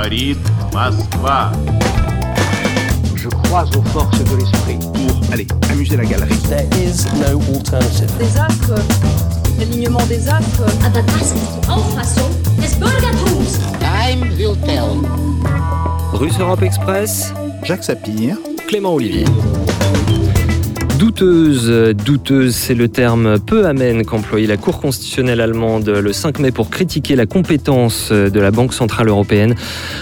Говорит Москва. Je crois aux forces de l'esprit. Pour aller amuser la galerie. There is no alternative. Des actes, l'alignement des actes. Aber das ist die Auffassung des Bürgertums. Time will tell. Russe Europe Express, Jacques Sapir. Clément Olivier. Douteuse, douteuse, c'est le terme peu amène qu'employait la Cour constitutionnelle allemande le 5 mai pour critiquer la compétence de la Banque centrale européenne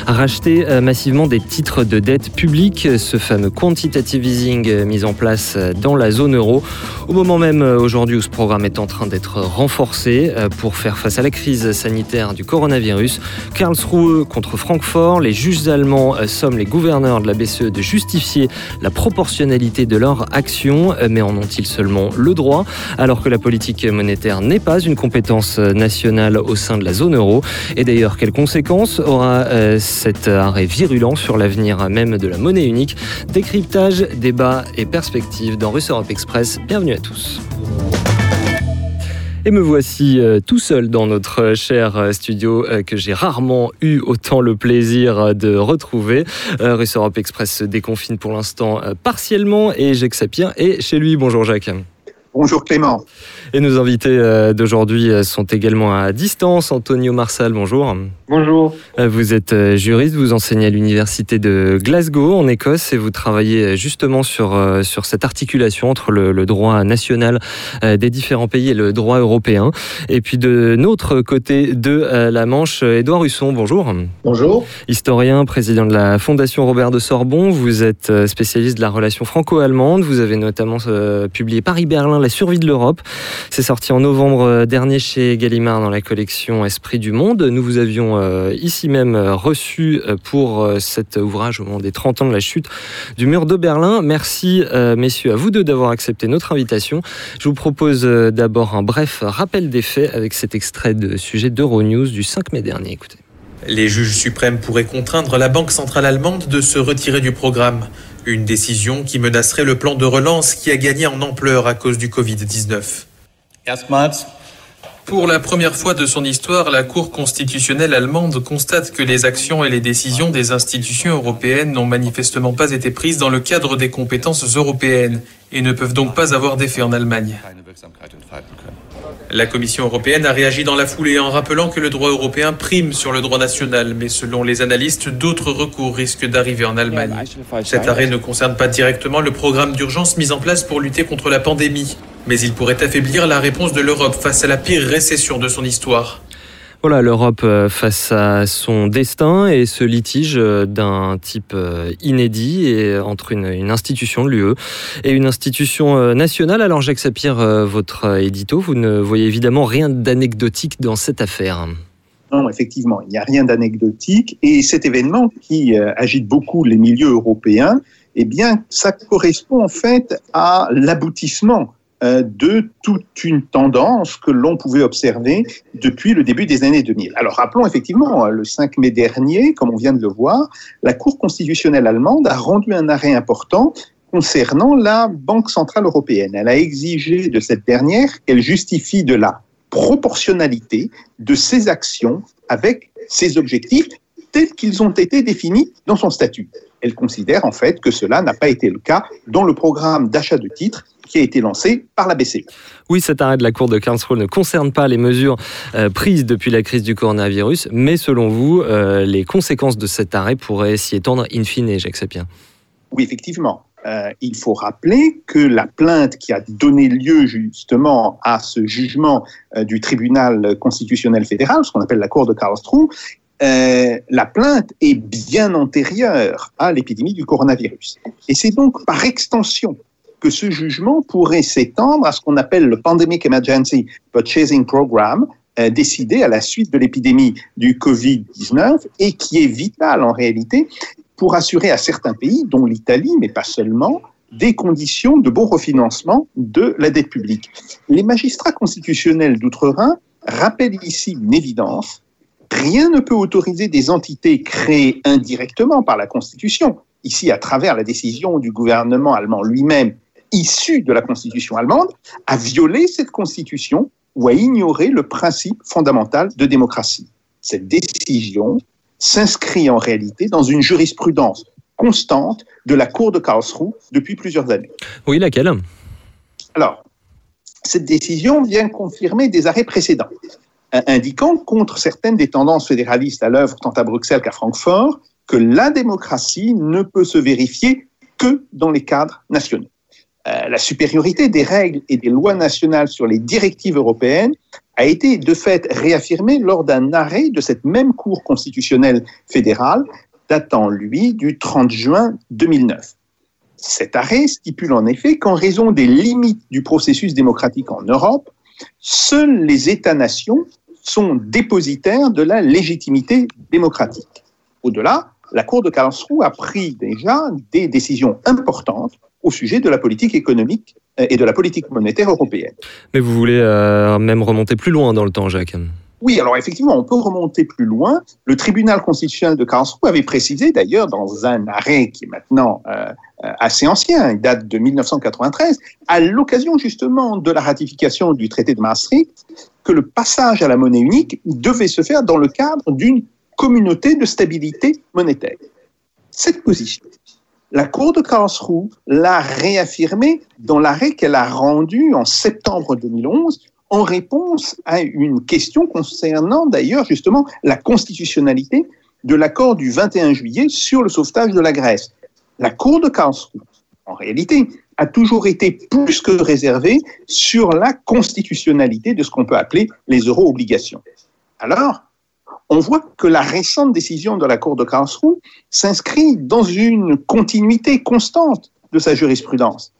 à racheter euh, massivement des titres de dette publique, ce fameux quantitative easing mis en place dans la zone euro, au moment même euh, aujourd'hui où ce programme est en train d'être renforcé euh, pour faire face à la crise sanitaire du coronavirus. Karlsruhe contre Francfort, les juges allemands somment les gouverneurs de la BCE de justifier la proportionnalité de leur action mais en ont-ils seulement le droit? Alors que la politique monétaire n'est pas une compétence nationale au sein de la zone euro. Et d'ailleurs, quelles conséquences aura euh, cet arrêt virulent sur l'avenir même de la monnaie unique? Décryptage, débat et perspective dans Russe Europe Express. Bienvenue à tous. Et me voici euh, tout seul dans notre cher euh, studio euh, que j'ai rarement eu autant le plaisir de retrouver. Russe Europe Express se déconfine pour l'instant partiellement et Jacques Sapir est chez lui. Bonjour Jacques. Bonjour Clément. Et nos invités euh, d'aujourd'hui euh, sont également à distance. Antonio Marsal, bonjour. Bonjour. Euh, Vous êtes juriste, vous enseignez à l'université de Glasgow en Écosse et vous travaillez justement sur, sur cette articulation entre le, le droit national des différents pays et le droit européen. Et puis de notre côté de la Manche, Édouard Husson, bonjour. Bonjour. Historien, président de la Fondation Robert de Sorbon, vous êtes spécialiste de la relation franco-allemande. Vous avez notamment euh, publié Paris-Berlin, la survie de l'Europe. C'est sorti en novembre euh, dernier chez Gallimard dans la collection Esprit du Monde. Nous vous avions euh, ici même euh, reçu pour cet ouvrage au moment des 30 ans de la chute du mur de Berlin. Merci, messieurs, à vous deux d'avoir accepté notre invitation. Je vous propose d'abord un bref rappel des faits avec cet extrait de sujet d'Euronews du 5 mai dernier. Écoutez. Les juges suprêmes pourraient contraindre la Banque centrale allemande de se retirer du programme. Une décision qui menacerait le plan de relance qui a gagné en ampleur à cause du Covid-19. Erstmals Pour la première fois de son histoire, la Cour constitutionnelle allemande constate que les actions et les décisions des institutions européennes n'ont manifestement pas été prises dans le cadre des compétences européennes et ne peuvent donc pas avoir d'effet en Allemagne. La Commission européenne a réagi dans la foulée en rappelant que le droit européen prime sur le droit national, mais selon les analystes, d'autres recours risquent d'arriver en Allemagne. Cet arrêt ne concerne pas directement le programme d'urgence mis en place pour lutter contre la pandémie, mais il pourrait affaiblir la réponse de l'Europe face à la pire récession de son histoire. Voilà, l'Europe euh, face à son destin et ce litige euh, d'un type euh, inédit et entre une, une institution de l'UE et une institution nationale. Alors Jacques Sapir, votre édito, vous ne voyez évidemment rien d'anecdotique dans cette affaire. Non, effectivement, il n'y a rien d'anecdotique. Et cet événement qui agite beaucoup les milieux européens, eh bien, ça correspond en fait à l'aboutissement de toute une tendance que l'on pouvait observer depuis le début des années 2000. Alors rappelons effectivement, euh, le 5 mai dernier, comme on vient de le voir, la Cour constitutionnelle allemande a rendu un arrêt important concernant la Banque centrale européenne. Elle a exigé de cette dernière qu'elle justifie de la proportionnalité de ses actions avec ses objectifs tels qu'ils ont été définis dans son statut. Elle considère en fait que cela n'a pas été le cas dans le programme d'achat de titres qui a été lancé par la BCE. Oui, cet arrêt de la Cour de Karlsruhe ne concerne pas les mesures euh, prises depuis la crise du coronavirus, mais selon vous, euh, les conséquences de cet arrêt pourraient s'y étendre in fine, Jacques Sapir. Oui, effectivement. Euh, il faut rappeler que la plainte qui a donné lieu justement à ce jugement euh, du tribunal constitutionnel fédéral, ce qu'on appelle la Cour de Karlsruhe, euh, la plainte est bien antérieure à l'épidémie du coronavirus. Et c'est donc par extension que ce jugement pourrait s'étendre à ce qu'on appelle le Pandemic Emergency Purchasing Program, euh, décidé à la suite de l'épidémie du Covid-19 et qui est vital en réalité pour assurer à certains pays, dont l'Italie, mais pas seulement, des conditions de bon refinancement de la dette publique. Les magistrats constitutionnels d'outre-Rhin rappellent ici une évidence. Rien ne peut autoriser des entités créées indirectement par la Constitution, ici à travers la décision du gouvernement allemand lui-même, issue de la Constitution allemande, à violer cette Constitution ou à ignorer le principe fondamental de démocratie. Cette décision s'inscrit en réalité dans une jurisprudence constante de la Cour de Karlsruhe depuis plusieurs années. Oui, laquelle? Alors, cette décision vient confirmer des arrêts précédents, indiquant contre certaines des tendances fédéralistes à l'œuvre tant à Bruxelles qu'à Francfort que la démocratie ne peut se vérifier que dans les cadres nationaux. Euh, la supériorité des règles et des lois nationales sur les directives européennes a été de fait réaffirmée lors d'un arrêt de cette même Cour constitutionnelle fédérale datant, lui, du 30 juin 2009. Cet arrêt stipule en effet qu'en raison des limites du processus démocratique en Europe, seuls les États-nations sont dépositaires de la légitimité démocratique. Au-delà, la Cour de Karlsruhe a pris déjà des décisions importantes au sujet de la politique économique et de la politique monétaire européenne. Mais vous voulez euh, même remonter plus loin dans le temps, Jacques oui, alors effectivement, on peut remonter plus loin. Le tribunal constitutionnel de Karlsruhe avait précisé d'ailleurs dans un arrêt qui est maintenant euh, assez ancien, il date de 1993, à l'occasion justement de la ratification du traité de Maastricht, que le passage à la monnaie unique devait se faire dans le cadre d'une communauté de stabilité monétaire. Cette position, la Cour de Karlsruhe l'a réaffirmée dans l'arrêt qu'elle a rendu en septembre 2011 en réponse à une question concernant d'ailleurs justement la constitutionnalité de l'accord du 21 juillet sur le sauvetage de la Grèce. La Cour de Karlsruhe, en réalité, a toujours été plus que réservée sur la constitutionnalité de ce qu'on peut appeler les euro-obligations. Alors, on voit que la récente décision de la Cour de Karlsruhe s'inscrit dans une continuité constante de sa jurisprudence.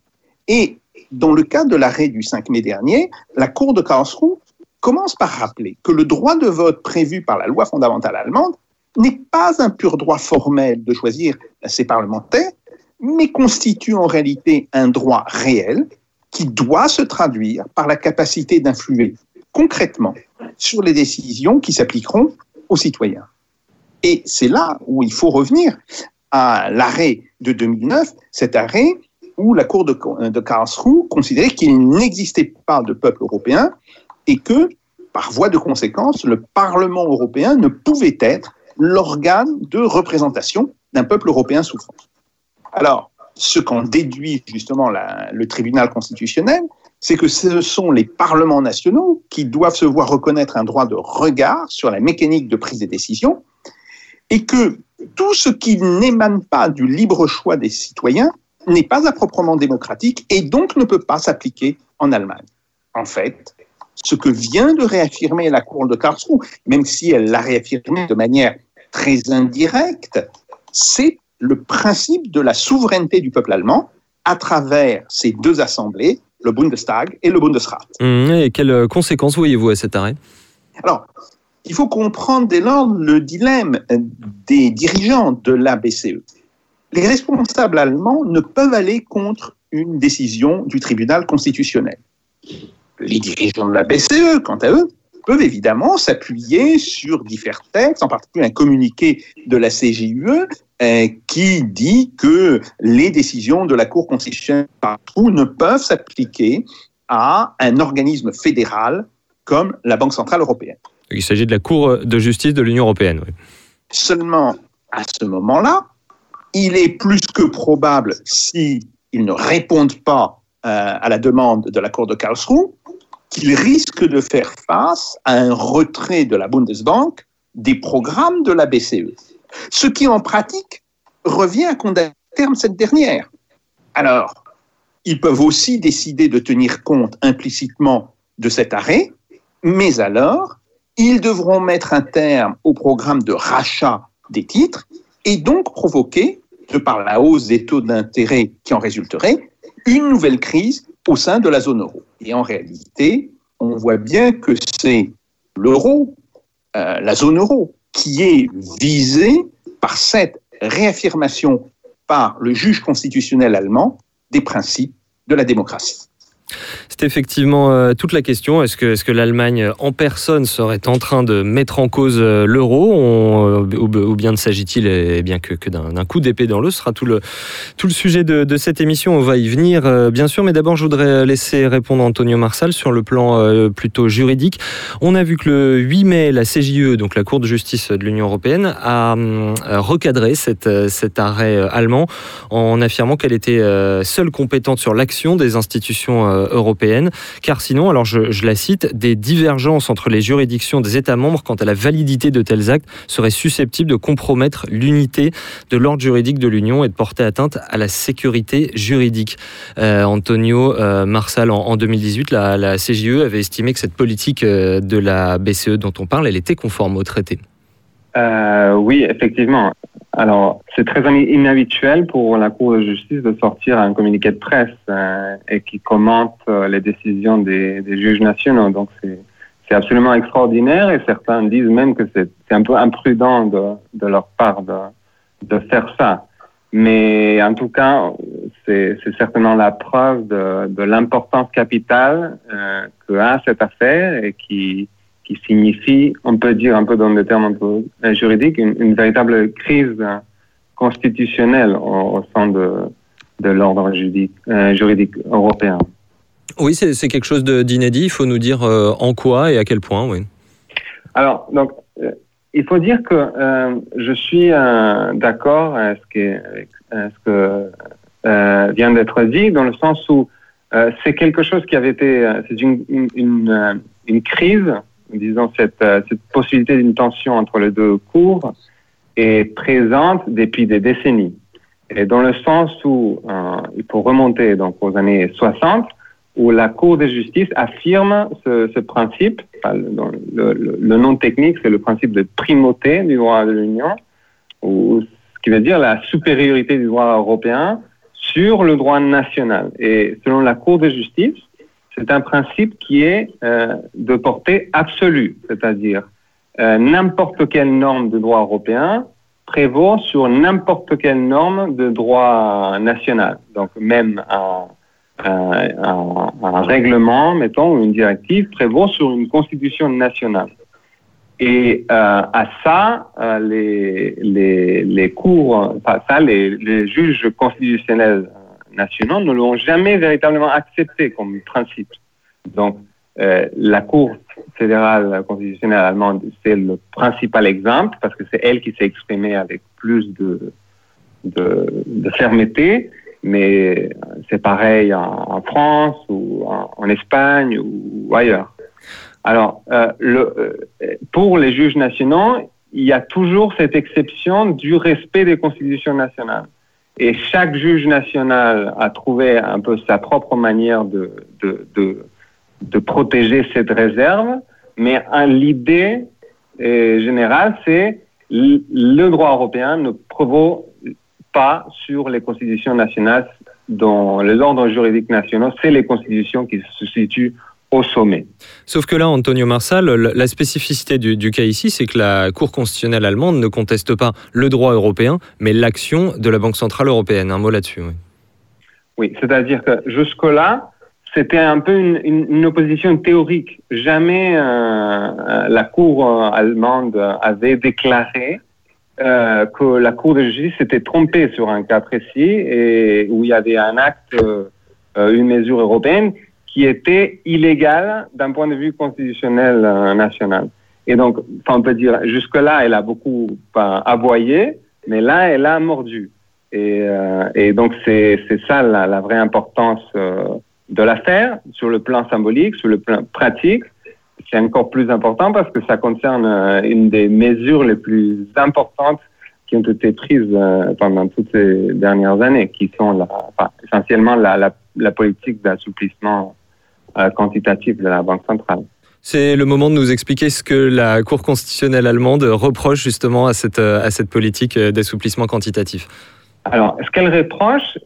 Et dans le cas de l'arrêt du 5 mai dernier, la Cour de Karlsruhe commence par rappeler que le droit de vote prévu par la loi fondamentale allemande n'est pas un pur droit formel de choisir ses parlementaires, mais constitue en réalité un droit réel qui doit se traduire par la capacité d'influer concrètement sur les décisions qui s'appliqueront aux citoyens. Et c'est là où il faut revenir à l'arrêt de 2009, cet arrêt où la Cour de, Karlsruhe considérait qu'il n'existait pas de peuple européen et que, par voie de conséquence, le Parlement européen ne pouvait être l'organe de représentation d'un peuple européen souffrant. Alors, ce qu'en déduit justement le tribunal constitutionnel, c'est que ce sont les parlements nationaux qui doivent se voir reconnaître un droit de regard sur la mécanique de prise des décisions et que tout ce qui n'émane pas du libre choix des citoyens n'est pas à proprement démocratique et donc ne peut pas s'appliquer en Allemagne. En fait, ce que vient de réaffirmer la Cour de Karlsruhe, même si elle l'a réaffirmé de manière très indirecte, c'est le principe de la souveraineté du peuple allemand à travers ces deux assemblées, le Bundestag et le Bundesrat. Mmh, et quelles conséquences voyez-vous à cet arrêt? Alors, il faut comprendre dès lors le dilemme des dirigeants de la BCE les responsables allemands ne peuvent aller contre une décision du tribunal constitutionnel. Les dirigeants de la BCE, quant à eux, peuvent évidemment s'appuyer sur divers textes, en particulier un communiqué de la CJUE euh, qui dit que les décisions de la Cour constitutionnelle partout ne peuvent s'appliquer à un organisme fédéral comme la Banque centrale européenne. Il s'agit de la Cour de justice de l'Union européenne. Oui. Seulement, à ce moment-là, il est plus que probable, s'ils ne répondent pas euh, à la demande de la Cour de Karlsruhe, qu'ils risquent de faire face à un retrait de la Bundesbank des programmes de la BCE. Ce qui, en pratique, revient à condamner cette dernière. Alors, ils peuvent aussi décider de tenir compte implicitement de cet arrêt, mais alors, ils devront mettre un terme au programme de rachat des titres et donc provoquer, de par la hausse des taux d'intérêt qui en résulterait, une nouvelle crise au sein de la zone euro. Et en réalité, on voit bien que c'est l'euro, euh, la zone euro, qui est visée par cette réaffirmation par le juge constitutionnel allemand des principes de la démocratie. Effectivement euh, toute la question. Est-ce que, l'Allemagne en personne serait en train de mettre en cause euh, l'euro? Ou, bien s'agit-il eh bien que, d'un coup d'épée dans l'eau Ce sera tout le, sujet de, cette émission. On va y venir, bien sûr. Mais d'abord, je voudrais laisser répondre Antonio Marsal sur le plan plutôt juridique. On a vu que le 8 mai, la CJE, donc la Cour de justice de l'Union européenne, a recadré cet arrêt allemand en affirmant qu'elle était seule compétente sur l'action des institutions euh, car sinon, alors je, la cite, des divergences entre les juridictions des États membres quant à la validité de tels actes seraient susceptibles de compromettre l'unité de l'ordre juridique de l'Union et de porter atteinte à la sécurité juridique. Euh, Antonio euh, Marsal, en, 2018, la, la, CJE avait estimé que cette politique de la BCE dont on parle, elle était conforme au traité. Oui, effectivement. Alors, c'est très inhabituel pour la Cour de justice de sortir un communiqué de presse euh, et qui commente euh, les décisions des, des, juges nationaux. Donc, c'est absolument extraordinaire et certains disent même que c'est un peu imprudent de, de leur part de, de, faire ça. Mais en tout cas, c'est certainement la preuve de, de l'importance capitale euh, que a cette affaire et qui, qui signifie, on peut dire un peu dans des termes un peu juridiques, une, véritable crise constitutionnelle au, sein de, de l'ordre juridique, euh, juridique, européen. Oui, c'est quelque chose d'inédit. Il faut nous dire euh, en quoi et à quel point, oui. Alors, donc, euh, il faut dire que je suis d'accord avec ce, que, vient d'être dit, dans le sens où c'est quelque chose qui avait été, c'est une, une, une, crise disons, cette, euh, cette possibilité d'une tension entre les deux cours est présente depuis des décennies. Et dans le sens où euh, il faut remonter donc aux années 60, où la Cour de justice affirme ce, principe, le, le, nom technique c'est le principe de primauté du droit de l'Union, ou ce qui veut dire la supériorité du droit européen sur le droit national. Et selon la Cour de justice, c'est un principe qui est euh, de portée absolue, c'est-à-dire euh, n'importe quelle norme de droit européen prévaut sur n'importe quelle norme de droit national. Donc même un, règlement, mettons, ou une directive prévaut sur une constitution nationale. Et euh, à ça, les, les, juges constitutionnels nationaux ne l'ont jamais véritablement accepté comme principe. Donc, euh, la Cour fédérale constitutionnelle allemande, c'est le principal exemple parce que c'est elle qui s'est exprimée avec plus de, fermeté, mais c'est pareil en, France ou en, Espagne ou, ailleurs. Alors, euh, euh, pour les juges nationaux, il y a toujours cette exception du respect des constitutions nationales. Et chaque juge national a trouvé un peu sa propre manière de, de, de, protéger cette réserve, mais l'idée euh, générale, c'est le droit européen ne prévaut pas sur les constitutions nationales dans les ordres juridiques nationaux, c'est les constitutions qui se situent au sommet. Sauf que là, Antonio Marsal, la spécificité du, cas ici, c'est que la Cour constitutionnelle allemande ne conteste pas le droit européen, mais l'action de la Banque centrale européenne. Un mot là-dessus. Oui, oui c'est-à-dire que jusque-là, c'était un peu une, opposition théorique. Jamais euh, euh, la Cour euh, allemande avait déclaré que la Cour de justice s'était trompée sur un cas précis et où il y avait un acte, une mesure européenne qui était illégale d'un point de vue constitutionnel national. Et donc, on peut dire, jusque-là, elle a beaucoup aboyé, mais là, elle a mordu. Et, et donc, c'est ça la, vraie importance de l'affaire sur le plan symbolique, sur le plan pratique. C'est encore plus important parce que ça concerne euh, une des mesures les plus importantes qui ont été prises euh, pendant toutes ces dernières années, qui sont essentiellement la politique d'assouplissement euh, quantitatif de la Banque centrale. C'est le moment de nous expliquer ce que la Cour constitutionnelle allemande reproche justement à cette, à cette politique d'assouplissement quantitatif. Alors, ce qu'elle reproche,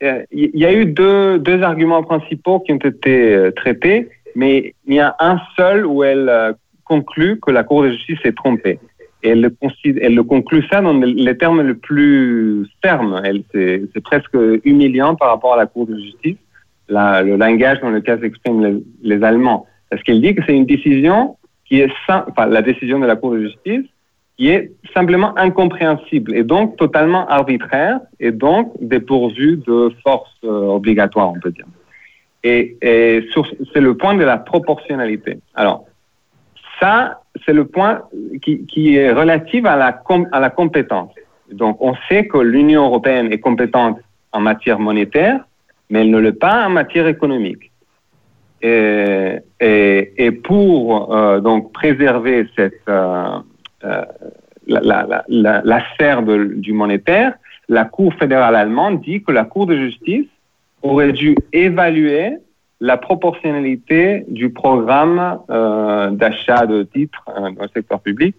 il y a eu deux, deux, arguments principaux qui ont été euh, traités, mais il y a un seul où elle euh, conclut que la Cour de justice s'est trompée. Elle le, elle le conclut ça dans les termes les plus fermes. C'est presque humiliant par rapport à la Cour de justice le langage dans lequel s'expriment les, Allemands. Parce qu'il dit que c'est une décision qui est, enfin, la décision de la Cour de justice, qui est simplement incompréhensible et donc totalement arbitraire et donc dépourvue de force euh, obligatoire, on peut dire. Et, c'est le point de la proportionnalité. Alors, ça, c'est le point qui, est relatif à la, à la compétence. Donc, on sait que l'Union européenne est compétente en matière monétaire, mais elle ne l'est pas en matière économique. Et, pour euh, donc préserver cette euh, euh, la, la, sphère du monétaire, la Cour fédérale allemande dit que la Cour de justice aurait dû évaluer la proportionnalité du programme d'achat de titres dans le secteur public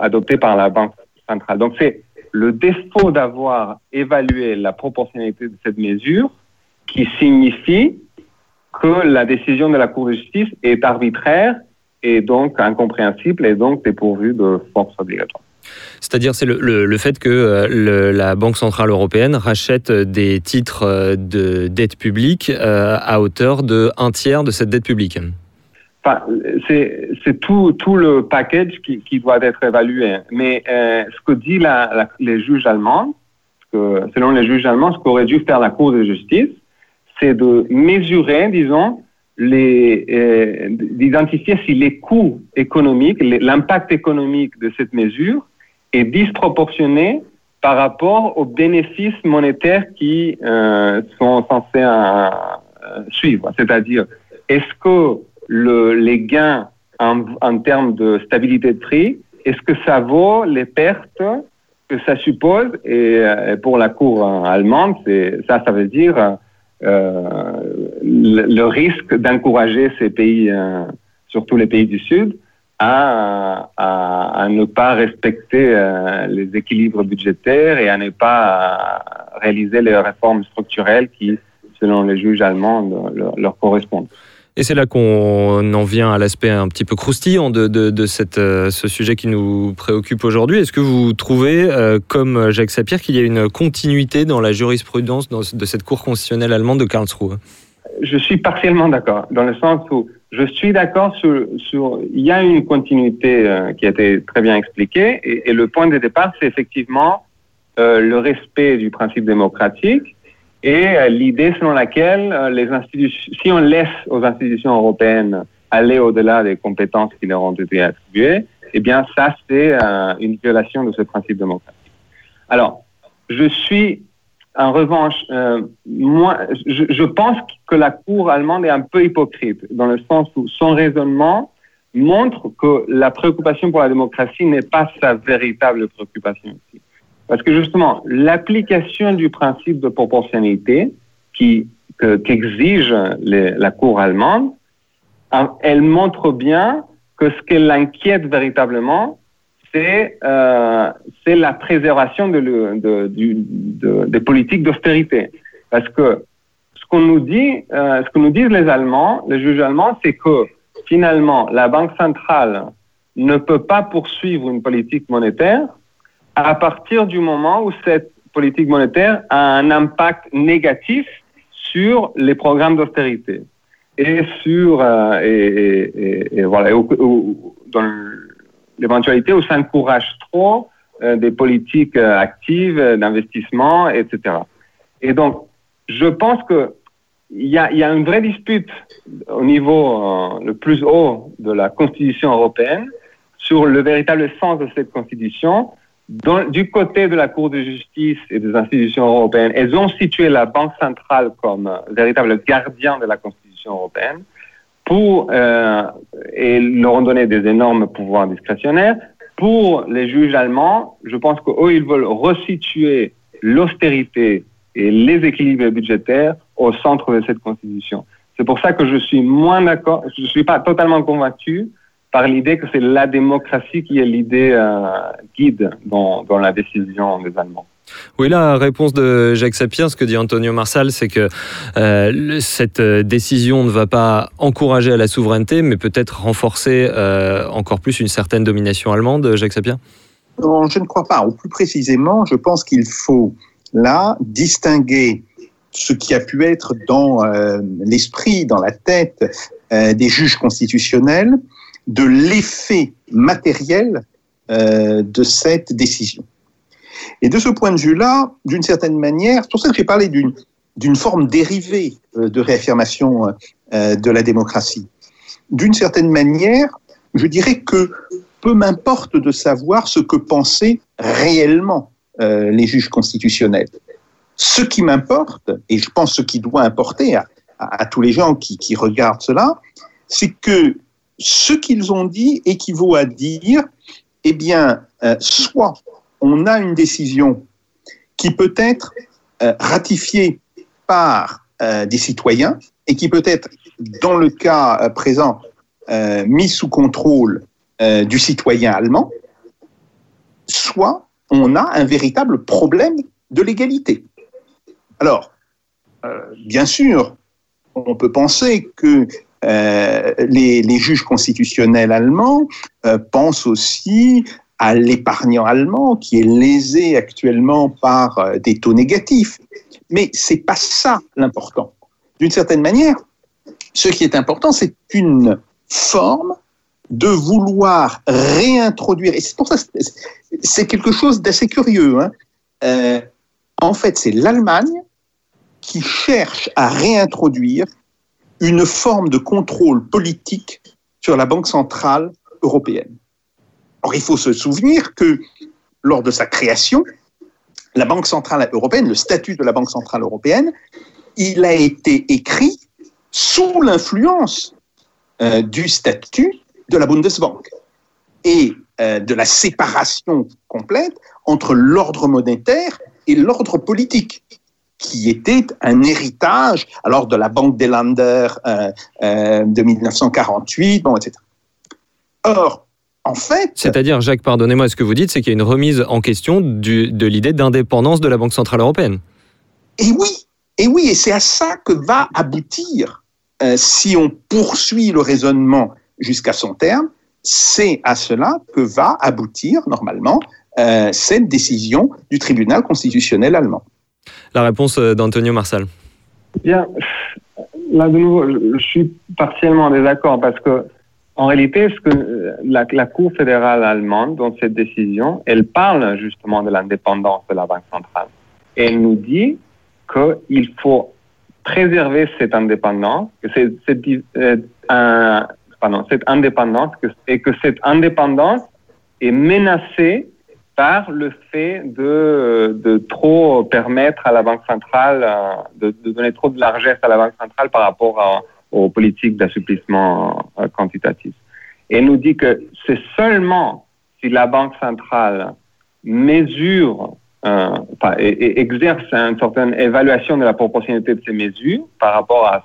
adopté par la Banque centrale. Donc c'est le défaut d'avoir évalué la proportionnalité de cette mesure qui signifie que la décision de la Cour de justice est arbitraire et donc incompréhensible et donc dépourvue de force obligatoire. C'est-à-dire c'est le, le, fait que euh, la Banque Centrale Européenne rachète des titres euh, de dette publique euh, à hauteur de un tiers de cette dette publique. Enfin, c'est tout, tout le package qui, qui, doit être évalué. Mais ce que disent la, les juges allemands, que, selon les juges allemands, ce qu'aurait dû faire la Cour de justice, c'est de mesurer, disons, d'identifier si les coûts économiques, l'impact économique de cette mesure est disproportionné par rapport aux bénéfices monétaires qui euh, sont censés euh, suivre. C'est-à-dire, est-ce que le, les gains en, termes de stabilité de prix, est-ce que ça vaut les pertes que ça suppose? Et, euh, pour la Cour allemande, ça, ça veut dire euh, le, le, risque d'encourager ces pays, euh, surtout les pays du Sud, à, ne pas respecter euh, les équilibres budgétaires et à ne pas réaliser les réformes structurelles qui, selon les juges allemands, leur correspondent. Et c'est là qu'on en vient à l'aspect un petit peu croustillant de, de, de cette, euh, ce sujet qui nous préoccupe aujourd'hui. Est-ce que vous trouvez, euh, comme Jacques Sapir, qu'il y a une continuité dans la jurisprudence de cette Cour constitutionnelle allemande de Karlsruhe? Je suis partiellement d'accord, dans le sens où je suis d'accord sur, il y a une continuité euh, qui a été très bien expliquée et, le point de départ, c'est effectivement le respect du principe démocratique et euh, l'idée selon laquelle euh, les institutions, si on laisse aux institutions européennes aller au-delà des compétences qui leur ont été attribuées, eh bien ça c'est euh, une violation de ce principe démocratique. Alors, je suis en revanche, euh, moi, je, je, pense que la Cour allemande est un peu hypocrite, dans le sens où son raisonnement montre que la préoccupation pour la démocratie n'est pas sa véritable préoccupation. Parce que justement, l'application du principe de proportionnalité qui, qu'exige que, la Cour allemande, elle montre bien que ce qu'elle inquiète véritablement, c'est euh, la préservation de, de, des politiques d'austérité. Parce que ce qu'on nous dit, euh, ce que nous disent les Allemands, les juges allemands, c'est que finalement, la Banque centrale ne peut pas poursuivre une politique monétaire à partir du moment où cette politique monétaire a un impact négatif sur les programmes d'austérité et sur euh, et, dans l'éventualité où ça encourage trop euh, des politiques euh, actives euh, d'investissement, etc. Et donc, je pense que il y a, une vraie dispute au niveau le plus haut de la Constitution européenne sur le véritable sens de cette Constitution. Dans, du côté de la Cour de justice et des institutions européennes, elles ont situé la Banque centrale comme véritable gardien de la Constitution européenne pour, euh, et leur ont donné des énormes pouvoirs discrétionnaires. Pour les juges allemands, je pense qu'eux, ils veulent resituer l'austérité et les équilibres budgétaires au centre de cette constitution. C'est pour ça que je suis moins d'accord, je ne suis pas totalement convaincu par l'idée que c'est la démocratie qui est l'idée euh, guide dans, dans la décision des Allemands. Oui, la réponse de Jacques Sapir, ce que dit Antonio Marsal, c'est que euh, cette décision ne va pas encourager à la souveraineté, mais peut-être renforcer euh, encore plus une certaine domination allemande, Jacques Sapir? Non, je ne crois pas. Ou plus précisément, je pense qu'il faut là distinguer ce qui a pu être dans euh, l'esprit, dans la tête euh, des juges constitutionnels de l'effet matériel euh, de cette décision. Et de ce point de vue-là, d'une certaine manière, c'est pour ça que j'ai parlé d'une d'une forme dérivée euh, de réaffirmation euh, de la démocratie. D'une certaine manière, je dirais que peu m'importe de savoir ce que pensaient réellement les juges constitutionnels. Ce qui m'importe, et je pense ce qui doit importer à, tous les gens qui regardent cela, c'est que ce qu'ils ont dit équivaut à dire, eh bien, euh, soit on a une décision qui peut être euh, ratifiée par euh, des citoyens et qui peut être, dans le cas présent, mise sous contrôle du citoyen allemand, soit on a un véritable problème de l'égalité. Alors, bien sûr, on peut penser que euh, les, juges constitutionnels allemands euh, pensent aussi à l'épargnant allemand qui est lésé actuellement par euh, des taux négatifs. Mais c'est pas ça l'important. D'une certaine manière, ce qui est important, c'est une forme de vouloir réintroduire, et c'est pour ça c'est quelque chose d'assez curieux. Hein. En fait, c'est l'Allemagne qui cherche à réintroduire une forme de contrôle politique sur la Banque centrale européenne. Or, il faut se souvenir que lors de sa création, la Banque centrale européenne, le statut de la Banque centrale européenne, il a été écrit sous l'influence euh, du statut de la Bundesbank et euh, de la séparation complète entre l'ordre monétaire et l'ordre politique qui était un héritage alors de la Banque des Länder euh, euh, de 1948, bon, etc. Or, en fait... C'est-à-dire, Jacques, pardonnez-moi, ce que vous dites, c'est qu'il y a une remise en question du, de l'idée d'indépendance de la Banque Centrale Européenne. Et oui, et oui, et c'est à ça que va aboutir, euh, si on poursuit le raisonnement jusqu'à son terme, c'est à cela que va aboutir, normalement, cette décision du tribunal constitutionnel allemand. La réponse d'Antonio Marsal. Bien, là de nouveau, je suis partiellement en désaccord parce que en réalité, ce que la, la, Cour fédérale allemande, dans cette décision, elle parle justement de l'indépendance de la Banque centrale. Elle nous dit qu'il faut préserver cette indépendance, euh, cette indépendance, et que cette indépendance est menacée par le fait de, trop permettre à la Banque centrale, de, de, donner trop de largesse à la Banque centrale par rapport aux politiques d'assouplissement quantitatif. Et nous dit que c'est seulement si la Banque centrale mesure euh, et, exerce une certaine évaluation de la proportionnalité de ces mesures par rapport à,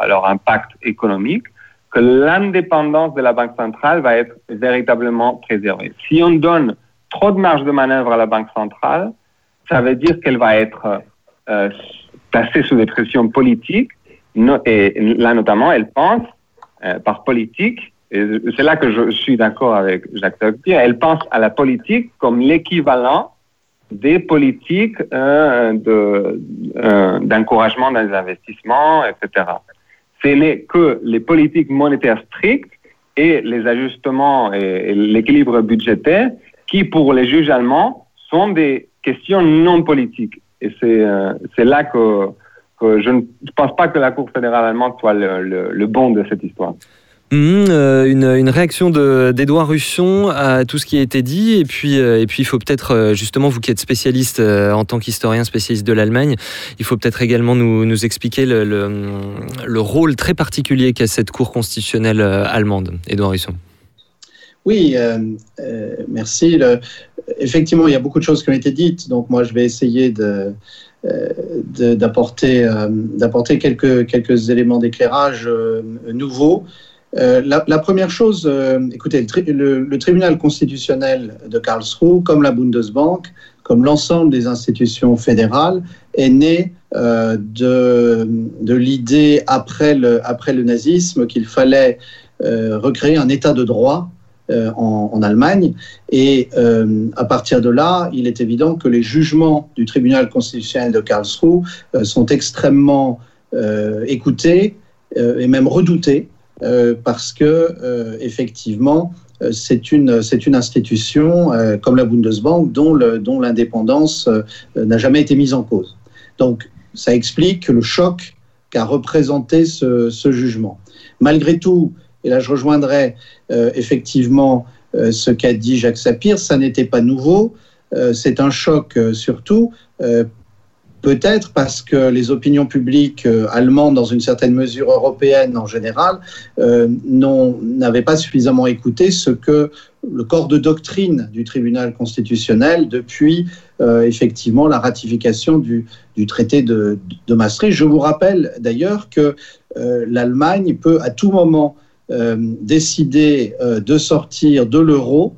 à leur impact économique que l'indépendance de la Banque centrale va être véritablement préservée. Si on donne trop de marge de manœuvre à la Banque centrale, ça veut dire qu'elle va être euh, placée sous des pressions politiques. Et là, notamment, elle pense, euh, par politique, et c'est là que je suis d'accord avec Jacques Tocqueville, elle pense à la politique comme l'équivalent des politiques euh, de, euh, d'encouragement dans les investissements, etc. Ce n'est que les politiques monétaires strictes et les ajustements et l'équilibre budgétaire qui, pour les juges allemands, sont des questions non politiques. Et c'est, euh, là que, je ne pense pas que la Cour fédérale allemande soit le, bon de cette histoire. Mmh, euh, une, réaction d'Edouard Russon à tout ce qui a été dit. Et puis, euh, et puis il faut peut-être, justement, vous qui êtes spécialiste en tant qu'historien spécialiste de l'Allemagne, il faut peut-être également nous, expliquer le, le, le, rôle très particulier qu'a cette Cour constitutionnelle allemande. Edouard Russon. Oui, euh, euh, merci. Le, effectivement, il y a beaucoup de choses qui ont été dites, donc moi je vais essayer de, euh, d'apporter d'apporter quelques, quelques éléments d'éclairage nouveaux. La, première chose, écoutez, le, tri le, le, tribunal constitutionnel de Karlsruhe, comme la Bundesbank, comme l'ensemble des institutions fédérales, est né de, de l'idée après le, après le nazisme qu'il fallait recréer un état de droit euh, en, Allemagne. Et euh, à partir de là, il est évident que les jugements du tribunal constitutionnel de Karlsruhe euh, sont extrêmement écoutés et même redoutés parce que effectivement, c'est une, c'est une institution comme la Bundesbank dont, l'indépendance n'a jamais été mise en cause. Donc, ça explique le choc qu'a représenté ce, jugement. Malgré tout, et là je rejoindrai euh, effectivement euh, ce qu'a dit Jacques Sapir, ça n'était pas nouveau, euh, c'est un choc surtout peut-être parce que les opinions publiques allemandes, dans une certaine mesure européenne en général, n'avaient pas suffisamment écouté ce que le corps de doctrine du tribunal constitutionnel depuis effectivement la ratification du, traité de, Maastricht. Je vous rappelle d'ailleurs que l'Allemagne peut à tout moment euh, décider euh, de sortir de l'euro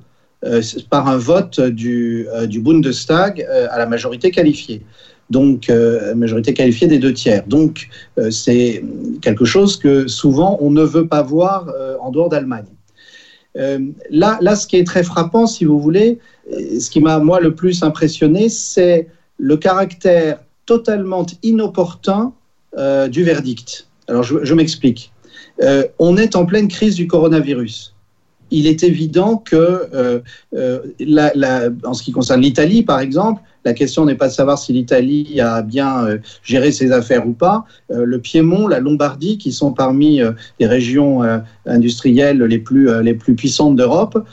par un vote du, Bundestag à la majorité qualifiée donc euh, majorité qualifiée des deux tiers. Donc euh, c'est quelque chose que souvent on ne veut pas voir euh, en dehors d'Allemagne. Euh, là, là, ce qui est très frappant, si vous voulez, ce qui m'a moi le plus impressionné, c'est le caractère totalement inopportun euh, du verdict. Alors je m'explique. Euh, on est en pleine crise du coronavirus il est évident que, euh, euh, en ce qui concerne l'Italie, par exemple, la question n'est pas de savoir si l'Italie a bien géré ses affaires ou pas. Le Piémont, la Lombardie, qui sont parmi les régions industrielles les plus, les plus puissantes d'Europe,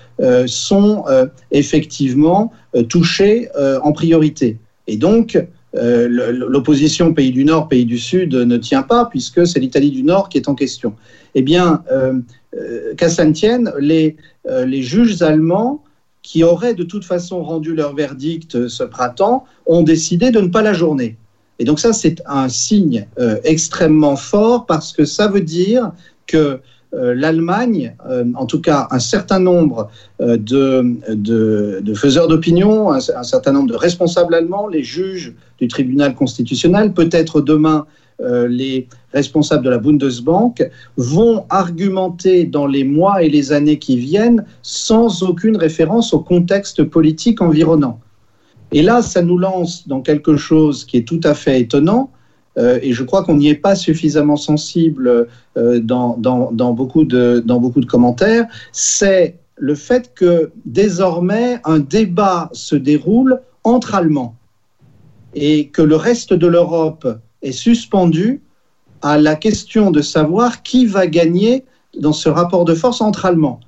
sont effectivement touchés euh, en priorité. Et donc, euh, l'opposition pays du Nord, pays du Sud ne tient pas, puisque c'est l'Italie du Nord qui est en question. Eh bien, euh, euh, qu'à ça ne tienne, les, les juges allemands qui auraient de toute façon rendu leur verdict ce printemps ont décidé de ne pas la journée. Et donc ça, c'est un signe extrêmement fort parce que ça veut dire que l'Allemagne, euh, en tout cas un certain nombre euh, de, de, faiseurs d'opinion, un, certain nombre de responsables allemands, les juges du tribunal constitutionnel, peut-être demain euh, les responsables de la Bundesbank vont argumenter dans les mois et les années qui viennent sans aucune référence au contexte politique environnant. Et là, ça nous lance dans quelque chose qui est tout à fait étonnant, euh, et je crois qu'on n'y est pas suffisamment sensible euh, beaucoup de, dans beaucoup de commentaires, c'est le fait que désormais un débat se déroule entre Allemands et que le reste de l'Europe est suspendu à la question de savoir qui va gagner dans ce rapport de force entre Allemands.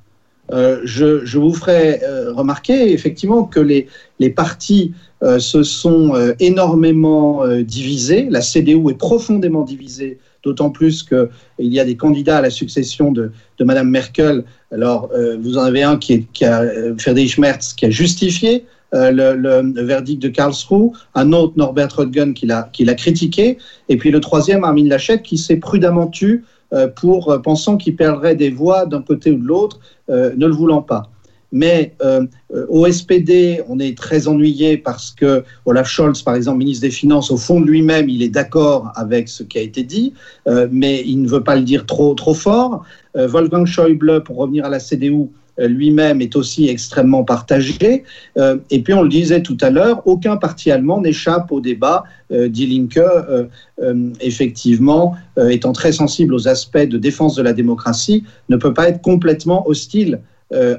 Euh, je, vous ferai euh, remarquer effectivement que les, partis euh, se sont énormément divisés. La CDU est profondément divisée, d'autant plus qu'il y a des candidats à la succession de, Mme Merkel. Alors, vous en avez un qui, est, a, Friedrich Merz, qui a justifié le, verdict de Karlsruhe, un autre Norbert Röttgen qui l'a critiqué, et puis le troisième Armin Laschet qui s'est prudemment tu pour euh, pensant qu'il perdrait des voix d'un côté ou de l'autre, euh, ne le voulant pas. Mais euh, au SPD, on est très ennuyé parce que Olaf Scholz, par exemple, ministre des Finances, au fond de lui-même, il est d'accord avec ce qui a été dit, euh, mais il ne veut pas le dire trop, trop fort. Euh, Wolfgang Schäuble, pour revenir à la CDU, lui-même est aussi extrêmement partagé. Euh, et puis, on le disait tout à l'heure, aucun parti allemand n'échappe au débat. Euh, Die Linke, euh, euh effectivement, euh, étant très sensible aux aspects de défense de la démocratie, ne peut pas être complètement hostile euh,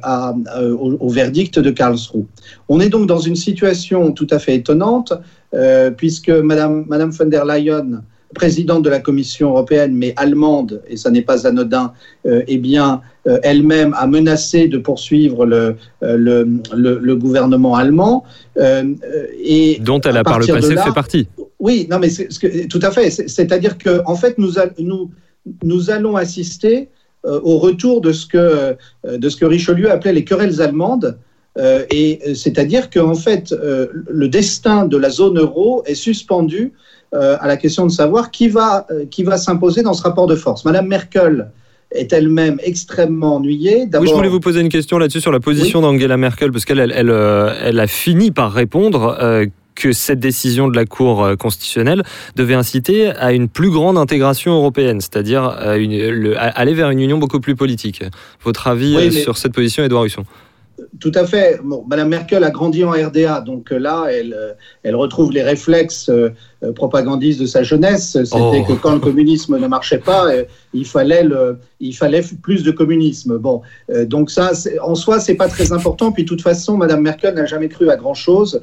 euh, au, verdict de Karlsruhe. On est donc dans une situation tout à fait étonnante, euh, puisque Madame, Madame von der Leyen, présidente de la Commission européenne, mais allemande, et ça n'est pas anodin, euh, eh bien, euh, elle-même a menacé de poursuivre le, euh, le, le, le gouvernement allemand. Euh, et dont elle a par le passé là, fait partie. Oui, non, mais c'est, c'est, tout à fait. C'est-à-dire que, en fait, nous, nous, nous allons assister au retour de ce, que, de ce que Richelieu appelait les querelles allemandes. Et c'est-à-dire qu'en fait, le destin de la zone euro est suspendu à la question de savoir qui va, euh, qui va s'imposer dans ce rapport de force. Madame Merkel est elle-même extrêmement ennuyée. Oui, je voulais vous poser une question là-dessus sur la position oui. d'Angela Merkel, parce qu'elle elle, elle, elle, a fini par répondre que cette décision de la Cour constitutionnelle devait inciter à une plus grande intégration européenne, c'est-à-dire aller vers une union beaucoup plus politique. Votre avis sur cette position, Edouard Husson? Tout à fait. Bon, Madame Merkel a grandi en RDA, donc euh, là, elle, euh, elle retrouve les réflexes euh, propagandistes de sa jeunesse. C'était oh. que quand le communisme ne marchait pas, il fallait le, il fallait plus de communisme. Bon, donc ça, en soi, c'est pas très important. Puis de toute façon, Madame Merkel n'a jamais cru à grand chose.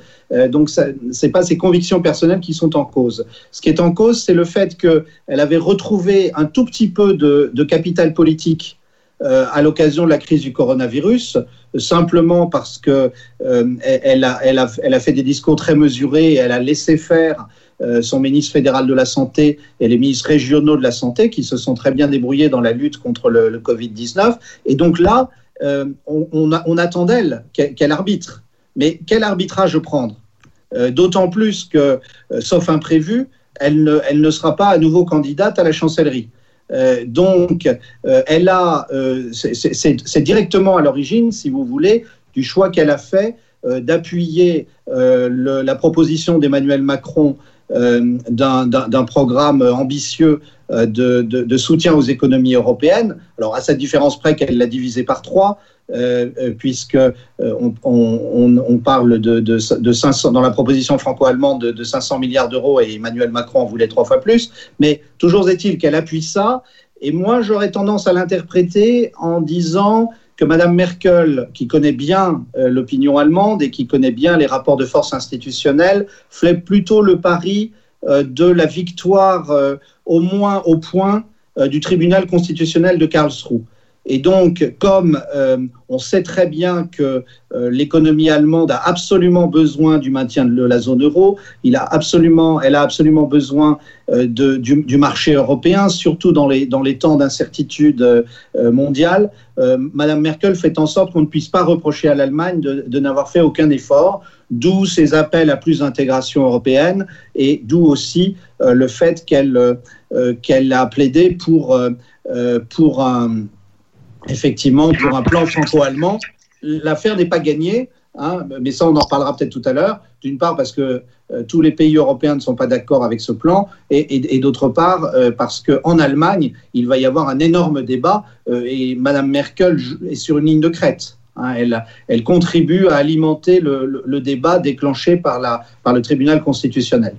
donc ce c'est pas ses convictions personnelles qui sont en cause. Ce qui est en cause, c'est le fait qu'elle avait retrouvé un tout petit peu de, de capital politique euh, à l'occasion de la crise du coronavirus, simplement parce que euh, elle, a, fait des discours très mesurés, et elle a laissé faire euh, son ministre fédéral de la Santé et les ministres régionaux de la Santé qui se sont très bien débrouillés dans la lutte contre le, le Covid-19. Et donc là, on, attend d'elle qu'elle arbitre. Mais quel arbitrage prendre? D'autant plus que, sauf imprévu, elle ne sera pas à nouveau candidate à la chancellerie. Euh, donc, euh, elle a, euh, c'est directement à l'origine, si vous voulez, du choix qu'elle a fait d'appuyer la proposition d'Emmanuel Macron d'un programme ambitieux de, de, soutien aux économies européennes. Alors, à cette différence près qu'elle l'a divisé par trois, euh, euh, puisque euh, on, parle de, de, 500, dans la proposition franco-allemande de, 500 milliards d'euros et Emmanuel Macron en voulait trois fois plus. Mais toujours est-il qu'elle appuie ça. Et moi, j'aurais tendance à l'interpréter en disant que Mme Merkel, qui connaît bien l'opinion allemande et qui connaît bien les rapports de force institutionnels, fait plutôt le pari de la victoire, au moins au point, du tribunal constitutionnel de Karlsruhe. Et donc, comme euh, on sait très bien que euh, l'économie allemande a absolument besoin du maintien de la zone euro, il a absolument, elle a absolument besoin euh, du, marché européen, surtout dans les, dans les temps d'incertitude mondiale, Madame Merkel fait en sorte qu'on ne puisse pas reprocher à l'Allemagne de n'avoir fait aucun effort, d'où ses appels à plus d'intégration européenne et d'où aussi le fait qu'elle qu'elle a plaidé pour, pour un effectivement, pour un plan franco-allemand, l'affaire n'est pas gagnée, hein, mais ça, on en reparlera peut-être tout à l'heure. D'une part, parce que euh, tous les pays européens ne sont pas d'accord avec ce plan, et, d'autre part, euh, parce qu'en Allemagne, il va y avoir un énorme débat, euh, et Mme Merkel est sur une ligne de crête. Hein. elle, elle, contribue à alimenter le, le, débat déclenché par, la, par le tribunal constitutionnel.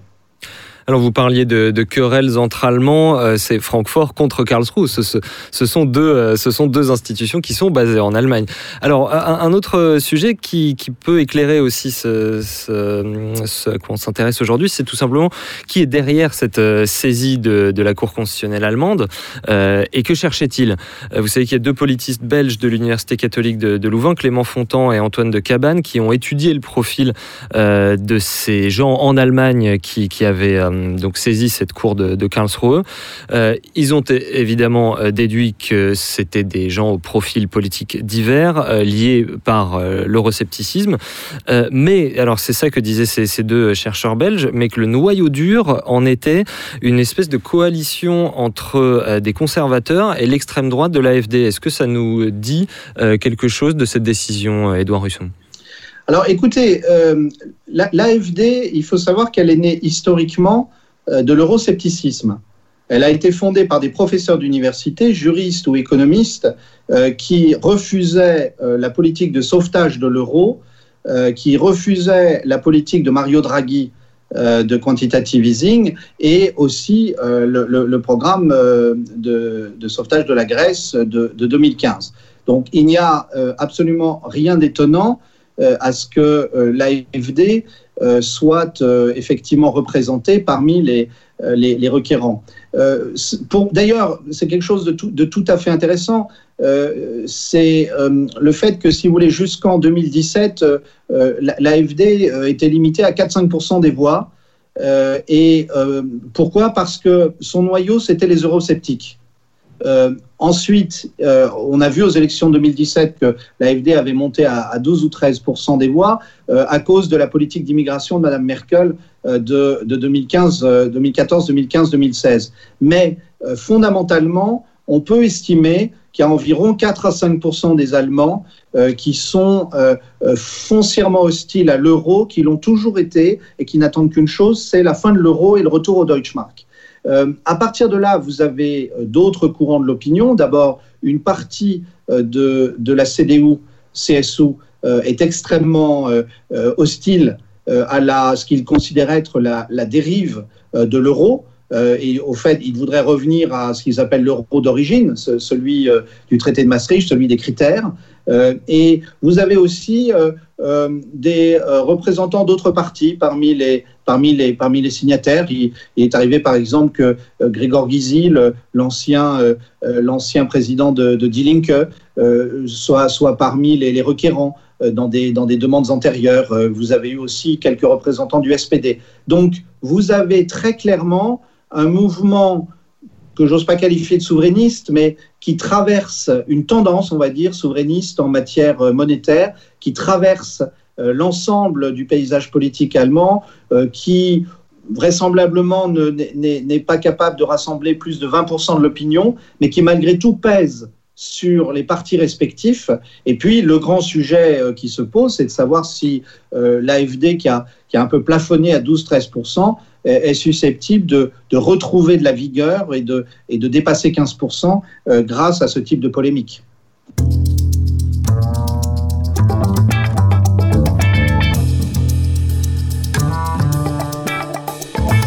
Alors vous parliez de, de querelles entre Allemands, euh, c'est Francfort contre Karlsruhe. Ce, ce, sont deux, euh, ce sont deux institutions qui sont basées en Allemagne. Alors un, autre sujet qui, qui, peut éclairer aussi ce, ce, à quoi on s'intéresse aujourd'hui, c'est tout simplement qui est derrière cette euh, saisie de, de la Cour constitutionnelle allemande et que cherchait-il? Vous savez qu'il y a deux politistes belges de l'Université catholique de, Louvain, Clément Fontan et Antoine de Cabane, qui ont étudié le profil de ces gens en Allemagne qui, qui avaient euh, donc saisi cette cour de, Karlsruhe. Euh, ils ont évidemment euh, déduit que c'était des gens au profil politique divers, liés par l'euroscepticisme. mais, alors c'est ça que disaient ces, deux chercheurs belges, mais que le noyau dur en était une espèce de coalition entre des conservateurs et l'extrême droite de l'AFD. Est-ce que ça nous dit quelque chose de cette décision, Édouard Russon alors écoutez, l'AFD, il faut savoir qu'elle est née historiquement euh, de l'euroscepticisme. Elle a été fondée par des professeurs d'université, juristes ou économistes, euh, qui refusaient euh, la politique de sauvetage de l'euro, qui refusaient la politique de Mario Draghi de quantitative easing et aussi le, programme de, sauvetage de la Grèce de, de 2015. Donc il n'y a absolument rien d'étonnant à ce que l'AFD euh, soit euh, effectivement représentés parmi les, euh, les, requérants. D'ailleurs, c'est quelque chose de tout, de tout, à fait intéressant. c'est le fait que, si vous voulez, jusqu'en 2017, l'AFD était limitée à 4-5% des voix. et pourquoi? Parce que son noyau, c'était les eurosceptiques. Euh, ensuite, euh, on a vu aux élections 2017 que l'AFD avait monté à, 12 ou 13 des voix euh, à cause de la politique d'immigration de Mme Merkel de, 2015, 2014, 2015, 2016. Mais fondamentalement, on peut estimer qu'il y a environ 4 à 5 des Allemands euh, qui sont euh, euh, foncièrement hostiles à l'euro, qui l'ont toujours été et qui n'attendent qu'une chose, c'est la fin de l'euro et le retour au Deutschmark. À partir de là, vous avez d'autres courants de l'opinion. D'abord, une partie de, de, la CDU, CSU, est extrêmement hostile à la, ce qu'ils considèrent être la, la dérive de l'euro. Euh, et au fait, ils voudraient revenir à ce qu'ils appellent l'euro d'origine, celui euh, du traité de Maastricht, celui des critères. Euh, et vous avez aussi des représentants d'autres partis parmi les, parmi les, parmi les signataires. Il, est arrivé par exemple que Grégor Gysi, l'ancien l'ancien président de, de Die Linke, soit, soit parmi les, les requérants dans des, dans des demandes antérieures. Vous avez eu aussi quelques représentants du SPD. Donc, vous avez très clairement un mouvement que j'ose pas qualifier de souverainiste, mais qui traverse une tendance, on va dire, souverainiste en matière euh, monétaire, qui traverse euh, l'ensemble du paysage politique allemand, euh, qui vraisemblablement n'est pas capable de rassembler plus de 20% de l'opinion, mais qui malgré tout pèse sur les partis respectifs. Et puis, le grand sujet qui se pose, c'est de savoir si l'AFD, qui a, qui a un peu plafonné à 12-13%, est susceptible de, de, retrouver de la vigueur et de, et de dépasser 15% euh, grâce à ce type de polémique.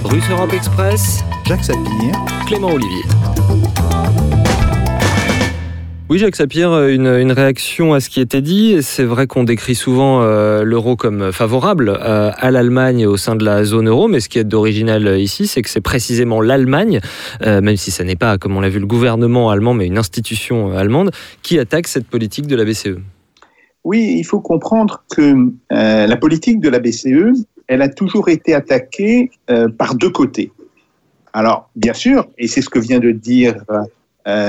Russe Europe Express, Jacques Sapir, Clément Olivier. Oui, Jacques Sapir, une, une, réaction à ce qui était dit. C'est vrai qu'on décrit souvent euh, l'euro comme favorable euh, à l'Allemagne au sein de la zone euro, mais ce qui est d'original ici, c'est que c'est précisément l'Allemagne, euh, même si ce n'est pas, comme on l'a vu, le gouvernement allemand, mais une institution allemande, qui attaque cette politique de la BCE. Oui, il faut comprendre que la politique de la BCE, elle a toujours été attaquée par deux côtés. Alors, bien sûr, et c'est ce que vient de dire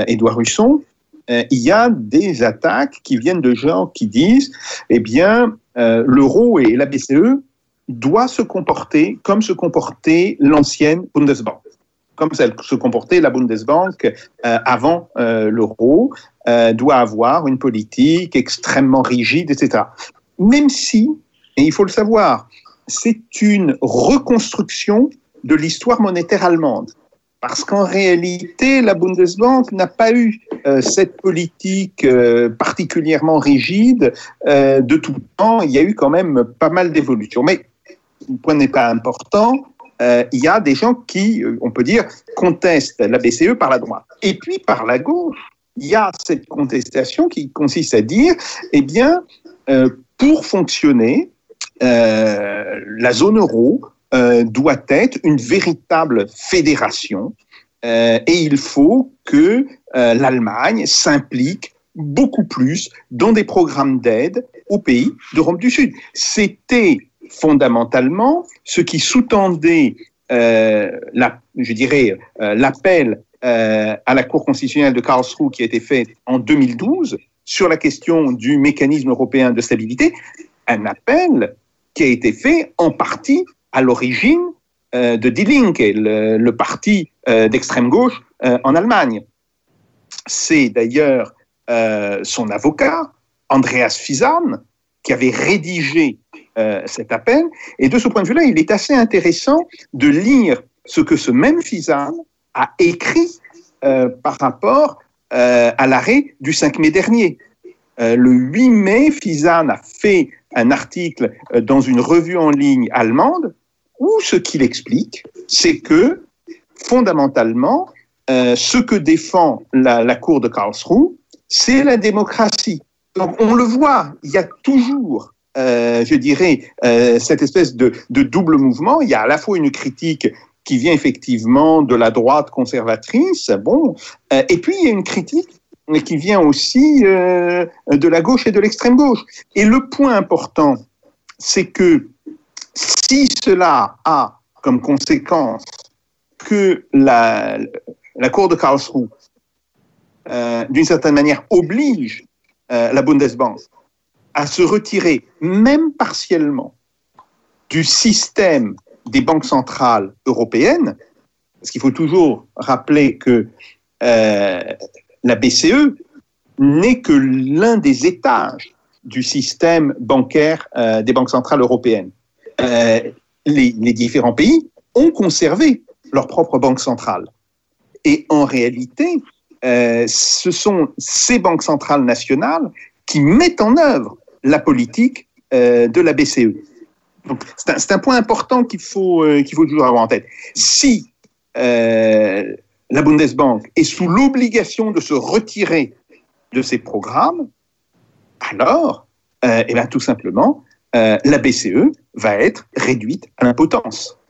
Édouard Husson, euh, il y a des attaques qui viennent de gens qui disent, eh bien, euh, l'euro et la BCE doivent se comporter comme se comportait l'ancienne Bundesbank, comme se comportait la Bundesbank euh, avant l'euro, doit avoir une politique extrêmement rigide, etc. Même si, et il faut le savoir, c'est une reconstruction de l'histoire monétaire allemande. Parce qu'en réalité, la Bundesbank n'a pas eu euh, cette politique euh, particulièrement rigide euh, de tout temps. Il y a eu quand même pas mal d'évolutions. Mais le point n'est pas important. il y a des gens qui, on peut dire, contestent la BCE par la droite. Et puis par la gauche, il y a cette contestation qui consiste à dire, eh bien, pour fonctionner, la zone euro euh, doit être une véritable fédération euh, et il faut que euh, l'Allemagne s'implique beaucoup plus dans des programmes d'aide aux pays d'Europe du Sud. C'était fondamentalement ce qui sous-tendait, la, je dirais, l'appel à la Cour constitutionnelle de Karlsruhe qui a été fait en 2012 sur la question du mécanisme européen de stabilité, un appel qui a été fait en partie à l'origine euh, de Die Linke, le, parti euh, d'extrême gauche euh, en Allemagne. C'est d'ailleurs son avocat, Andreas Fisan, qui avait rédigé cet appel. Et de ce point de vue-là, il est assez intéressant de lire ce que ce même Fisan a écrit par rapport à l'arrêt du 5 mai dernier. le 8 mai, Fisan a fait un article dans une revue en ligne allemande où ce qu'il explique, c'est que fondamentalement, euh, ce que défend la, Cour de Karlsruhe, c'est la démocratie. Donc on le voit, il y a toujours, euh, je dirais, euh, cette espèce de, double mouvement. Il y a à la fois une critique qui vient effectivement de la droite conservatrice, bon, et puis il y a une critique qui vient aussi de la gauche et de l'extrême gauche. Et le point important, c'est que si cela a comme conséquence que la, Cour de Karlsruhe, euh, d'une certaine manière, oblige euh, la Bundesbank à se retirer, même partiellement, du système des banques centrales européennes, parce qu'il faut toujours rappeler que la BCE n'est que l'un des étages du système bancaire des banques centrales européennes. Les, les, différents pays ont conservé leur propre banque centrale. Et en réalité, euh, ce sont ces banques centrales nationales qui mettent en œuvre la politique euh, de la BCE. C'est un, point important qu'il faut, euh, qu'il faut toujours avoir en tête. Si euh, la Bundesbank est sous l'obligation de se retirer de ces programmes, alors, euh, eh bien, tout simplement, euh, la BCE va être réduite à l'impotence.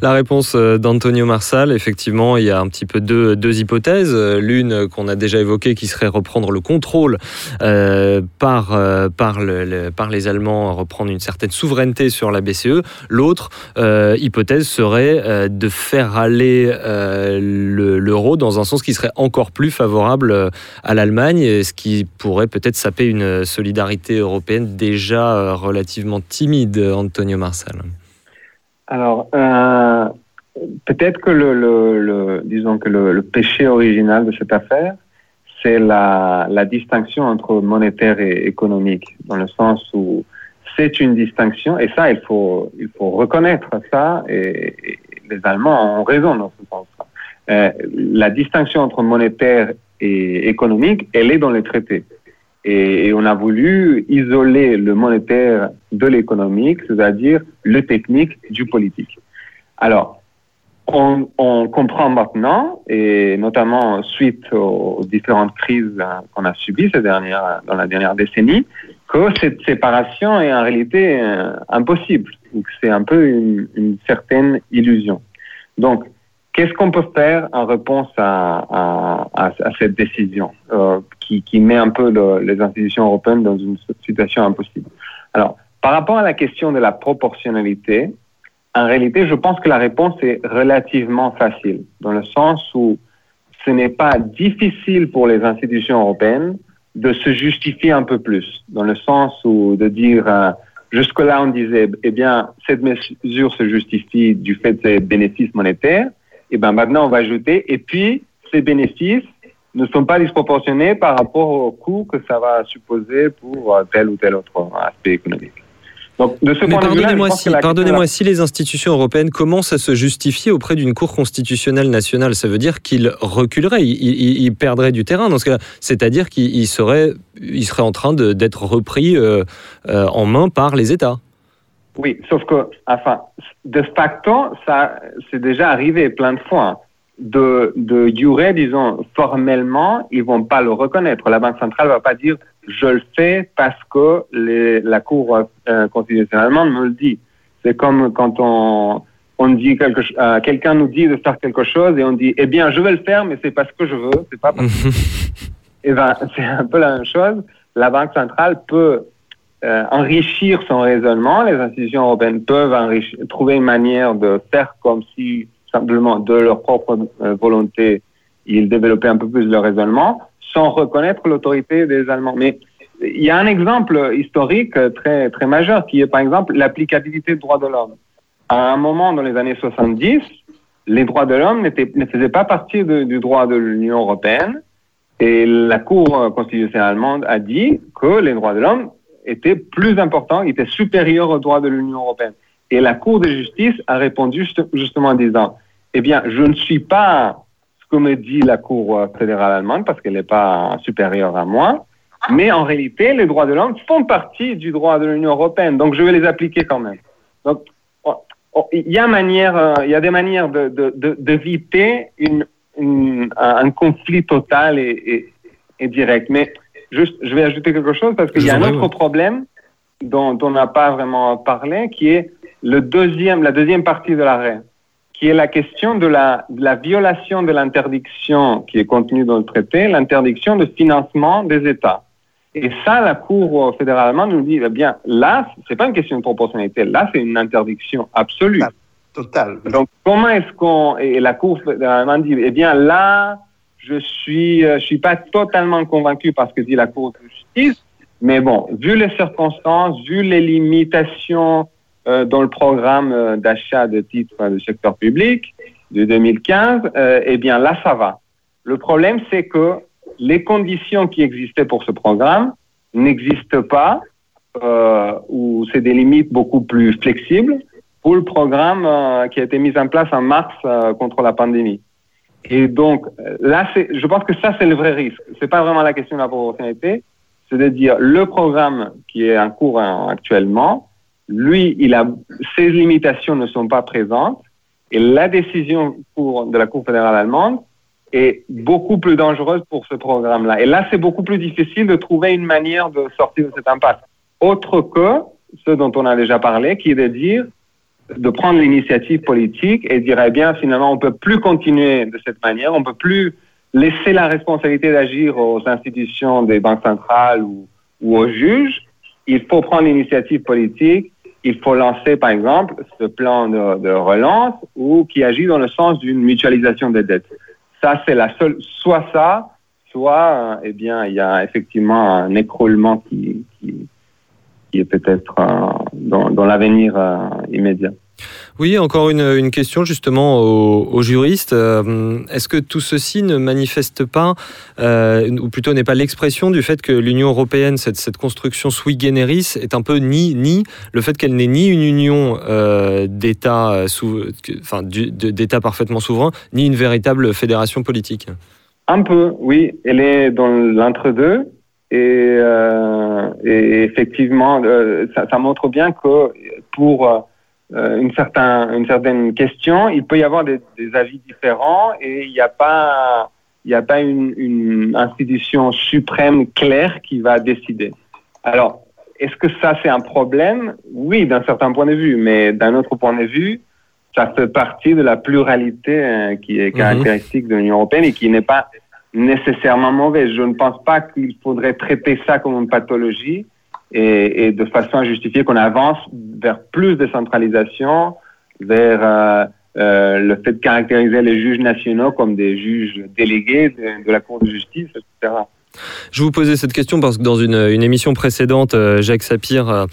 La réponse euh, d'Antonio Marsal, effectivement, il y a un petit peu deux, hypothèses. L'une qu'on a déjà évoquée qui serait reprendre le contrôle euh, par, euh, par, le, le, par les Allemands, reprendre une certaine souveraineté sur la BCE. L'autre hypothèse serait de faire aller l'euro dans un sens qui serait encore plus favorable à l'Allemagne, ce qui pourrait peut-être saper une solidarité européenne déjà relativement timide, Antonio Marsal. Alors, euh, peut-être que le, le, le, disons que le, le, péché original de cette affaire, c'est la, la, distinction entre monétaire et économique, dans le sens où c'est une distinction, et ça, il faut, il faut reconnaître ça, et, les Allemands ont raison dans ce sens-là. Euh, la distinction entre monétaire et économique, elle est dans les traités. Et, on a voulu isoler le monétaire de l'économique, c'est-à-dire le technique du politique. Alors, on, comprend maintenant, et notamment suite aux, différentes crises qu'on a subies ces dernières, dans la dernière décennie, que cette séparation est en réalité euh, impossible, c'est un peu une, une certaine illusion. Donc, Qu'est-ce qu'on peut faire en réponse à, cette décision euh, qui, met un peu le, les institutions européennes dans une situation impossible? Alors, par rapport à la question de la proportionnalité, en réalité, je pense que la réponse est relativement facile, dans le sens où ce n'est pas difficile pour les institutions européennes de se justifier un peu plus, dans le sens où de dire, euh, jusque-là on disait, eh bien, cette mesure se justifie du fait de ses bénéfices monétaires, et ben maintenant on va ajouter, et puis ces bénéfices ne sont pas disproportionnés par rapport au coût que ça va supposer pour tel ou tel autre aspect économique. Donc, de ce Mais pardonnez-moi si, pardonnez si les institutions européennes commencent à se justifier auprès d'une Cour constitutionnelle nationale, ça veut dire qu'ils reculeraient, ils, ils, ils, perdraient du terrain dans ce cas c'est-à-dire qu'ils seraient, ils seraient en train d'être repris euh, euh, en main par les États. Oui, sauf que, enfin, de facto, ça, c'est déjà arrivé plein de fois. De, de jure, disons, formellement, ils vont pas le reconnaître. La Banque centrale va pas dire je le fais parce que les, la Cour euh, constitutionnelle allemande me le dit. C'est comme quand on, on dit quelque euh, quelqu'un nous dit de faire quelque chose et on dit eh bien je vais le faire mais c'est parce que je veux, c'est pas parce que. et ben c'est un peu la même chose. La Banque centrale peut euh, enrichir son raisonnement. Les institutions européennes peuvent enrichir, trouver une manière de faire comme si simplement de leur propre euh, volonté ils développaient un peu plus leur raisonnement sans reconnaître l'autorité des Allemands. Mais il y a un exemple historique très, très majeur qui est par exemple l'applicabilité des droits de l'homme. À un moment dans les années 70, les droits de l'homme ne faisaient pas partie du droit de l'Union européenne et la Cour constitutionnelle allemande a dit que les droits de l'homme était plus important, était supérieur aux droits de l'Union européenne. Et la Cour de justice a répondu justement en disant, eh bien, je ne suis pas ce que me dit la Cour fédérale allemande parce qu'elle n'est pas supérieure à moi, mais en réalité, les droits de l'homme font partie du droit de l'Union européenne, donc je vais les appliquer quand même. Donc, il y a, manière, euh, il y a des manières d'éviter de, de, un conflit total et, et, et direct. Mais Juste, je vais ajouter quelque chose parce qu'il y a un autre problème dont, on n'a pas vraiment parlé, qui est le deuxième, la deuxième partie de l'arrêt, qui est la question de la, de la violation de l'interdiction qui est contenue dans le traité, l'interdiction de financement des États. Et ça, la Cour fédérale allemande nous dit, eh bien, là, c'est pas une question de proportionnalité, là, c'est une interdiction absolue. Total. Donc, comment est-ce qu'on, et la Cour fédérale allemande dit, eh bien, là, je suis, euh, je suis pas totalement convaincu par ce que dit la Cour de justice, mais bon, vu les circonstances, vu les limitations euh, dans le programme euh, d'achat de titres du secteur public de 2015, euh, eh bien là, ça va. Le problème, c'est que les conditions qui existaient pour ce programme n'existent pas euh, ou c'est des limites beaucoup plus flexibles pour le programme euh, qui a été mis en place en mars contre la pandémie. Et donc là, je pense que ça c'est le vrai risque. C'est pas vraiment la question de la proportionnalité, c'est de dire le programme qui est en cours hein, actuellement, lui, il a ses limitations ne sont pas présentes et la décision de la Cour fédérale allemande est beaucoup plus dangereuse pour ce programme-là. Et là, c'est beaucoup plus difficile de trouver une manière de sortir de cette impasse autre que ce dont on a déjà parlé, qui est de dire, de prendre l'initiative politique et dire, eh bien, finalement, on peut plus continuer de cette manière, on peut plus laisser la responsabilité d'agir aux institutions des banques centrales ou, aux juges. Il faut prendre l'initiative politique. Il faut lancer, par exemple, ce plan de, de relance ou qui agit dans le sens d'une mutualisation des dettes. Ça, c'est la seule, soit ça, soit, eh bien, il y a effectivement un écroulement qui, qui, qui est peut-être euh, dans, dans l'avenir euh, immédiat. Oui, encore une, une question justement aux, aux juristes. Euh, est-ce que tout ceci ne manifeste pas, euh, ou plutôt n'est pas l'expression du fait que l'Union européenne, cette, cette, construction sui generis, est un peu ni ni le fait qu'elle n'est ni une union euh, d'États, enfin d'États parfaitement souverains, ni une véritable fédération politique? Un peu, oui. Elle est dans l'entre-deux. Et, euh, et effectivement, euh, ça, ça, montre bien que pour euh, une, certain, une certaine question, il peut y avoir des, des avis différents et il n'y a pas, il n'y a pas une, une, institution suprême claire qui va décider. Alors, est-ce que ça c'est un problème? Oui, d'un certain point de vue, mais d'un autre point de vue, ça fait partie de la pluralité hein, qui est caractéristique mm -hmm. de l'Union européenne et qui n'est pas nécessairement mauvaise. Je ne pense pas qu'il faudrait traiter ça comme une pathologie et, de façon à justifier qu'on avance vers plus de centralisation, vers euh, euh, le fait de caractériser les juges nationaux comme des juges délégués de, de la Cour de justice, etc. Je vous posais cette question parce que dans une, une émission précédente, euh, Jacques Sapir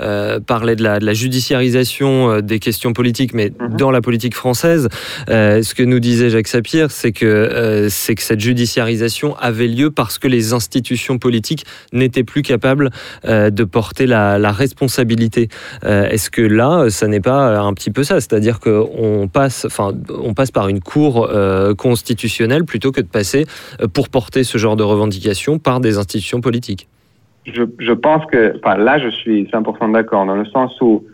euh, parlait de la, de la, judiciarisation euh, des questions politiques, mais mmh. dans la politique française, euh, ce que nous disait Jacques Sapir, c'est que, euh, c'est que cette judiciarisation avait lieu parce que les institutions politiques n'étaient plus capables de porter la, la responsabilité. Est-ce que là, ça n'est pas un petit peu ça? C'est-à-dire qu'on passe, enfin, on passe par une cour constitutionnelle plutôt que de passer pour porter ce genre de revendications par des institutions politiques je, je, pense que, enfin, là, je suis 100% d'accord, dans le sens où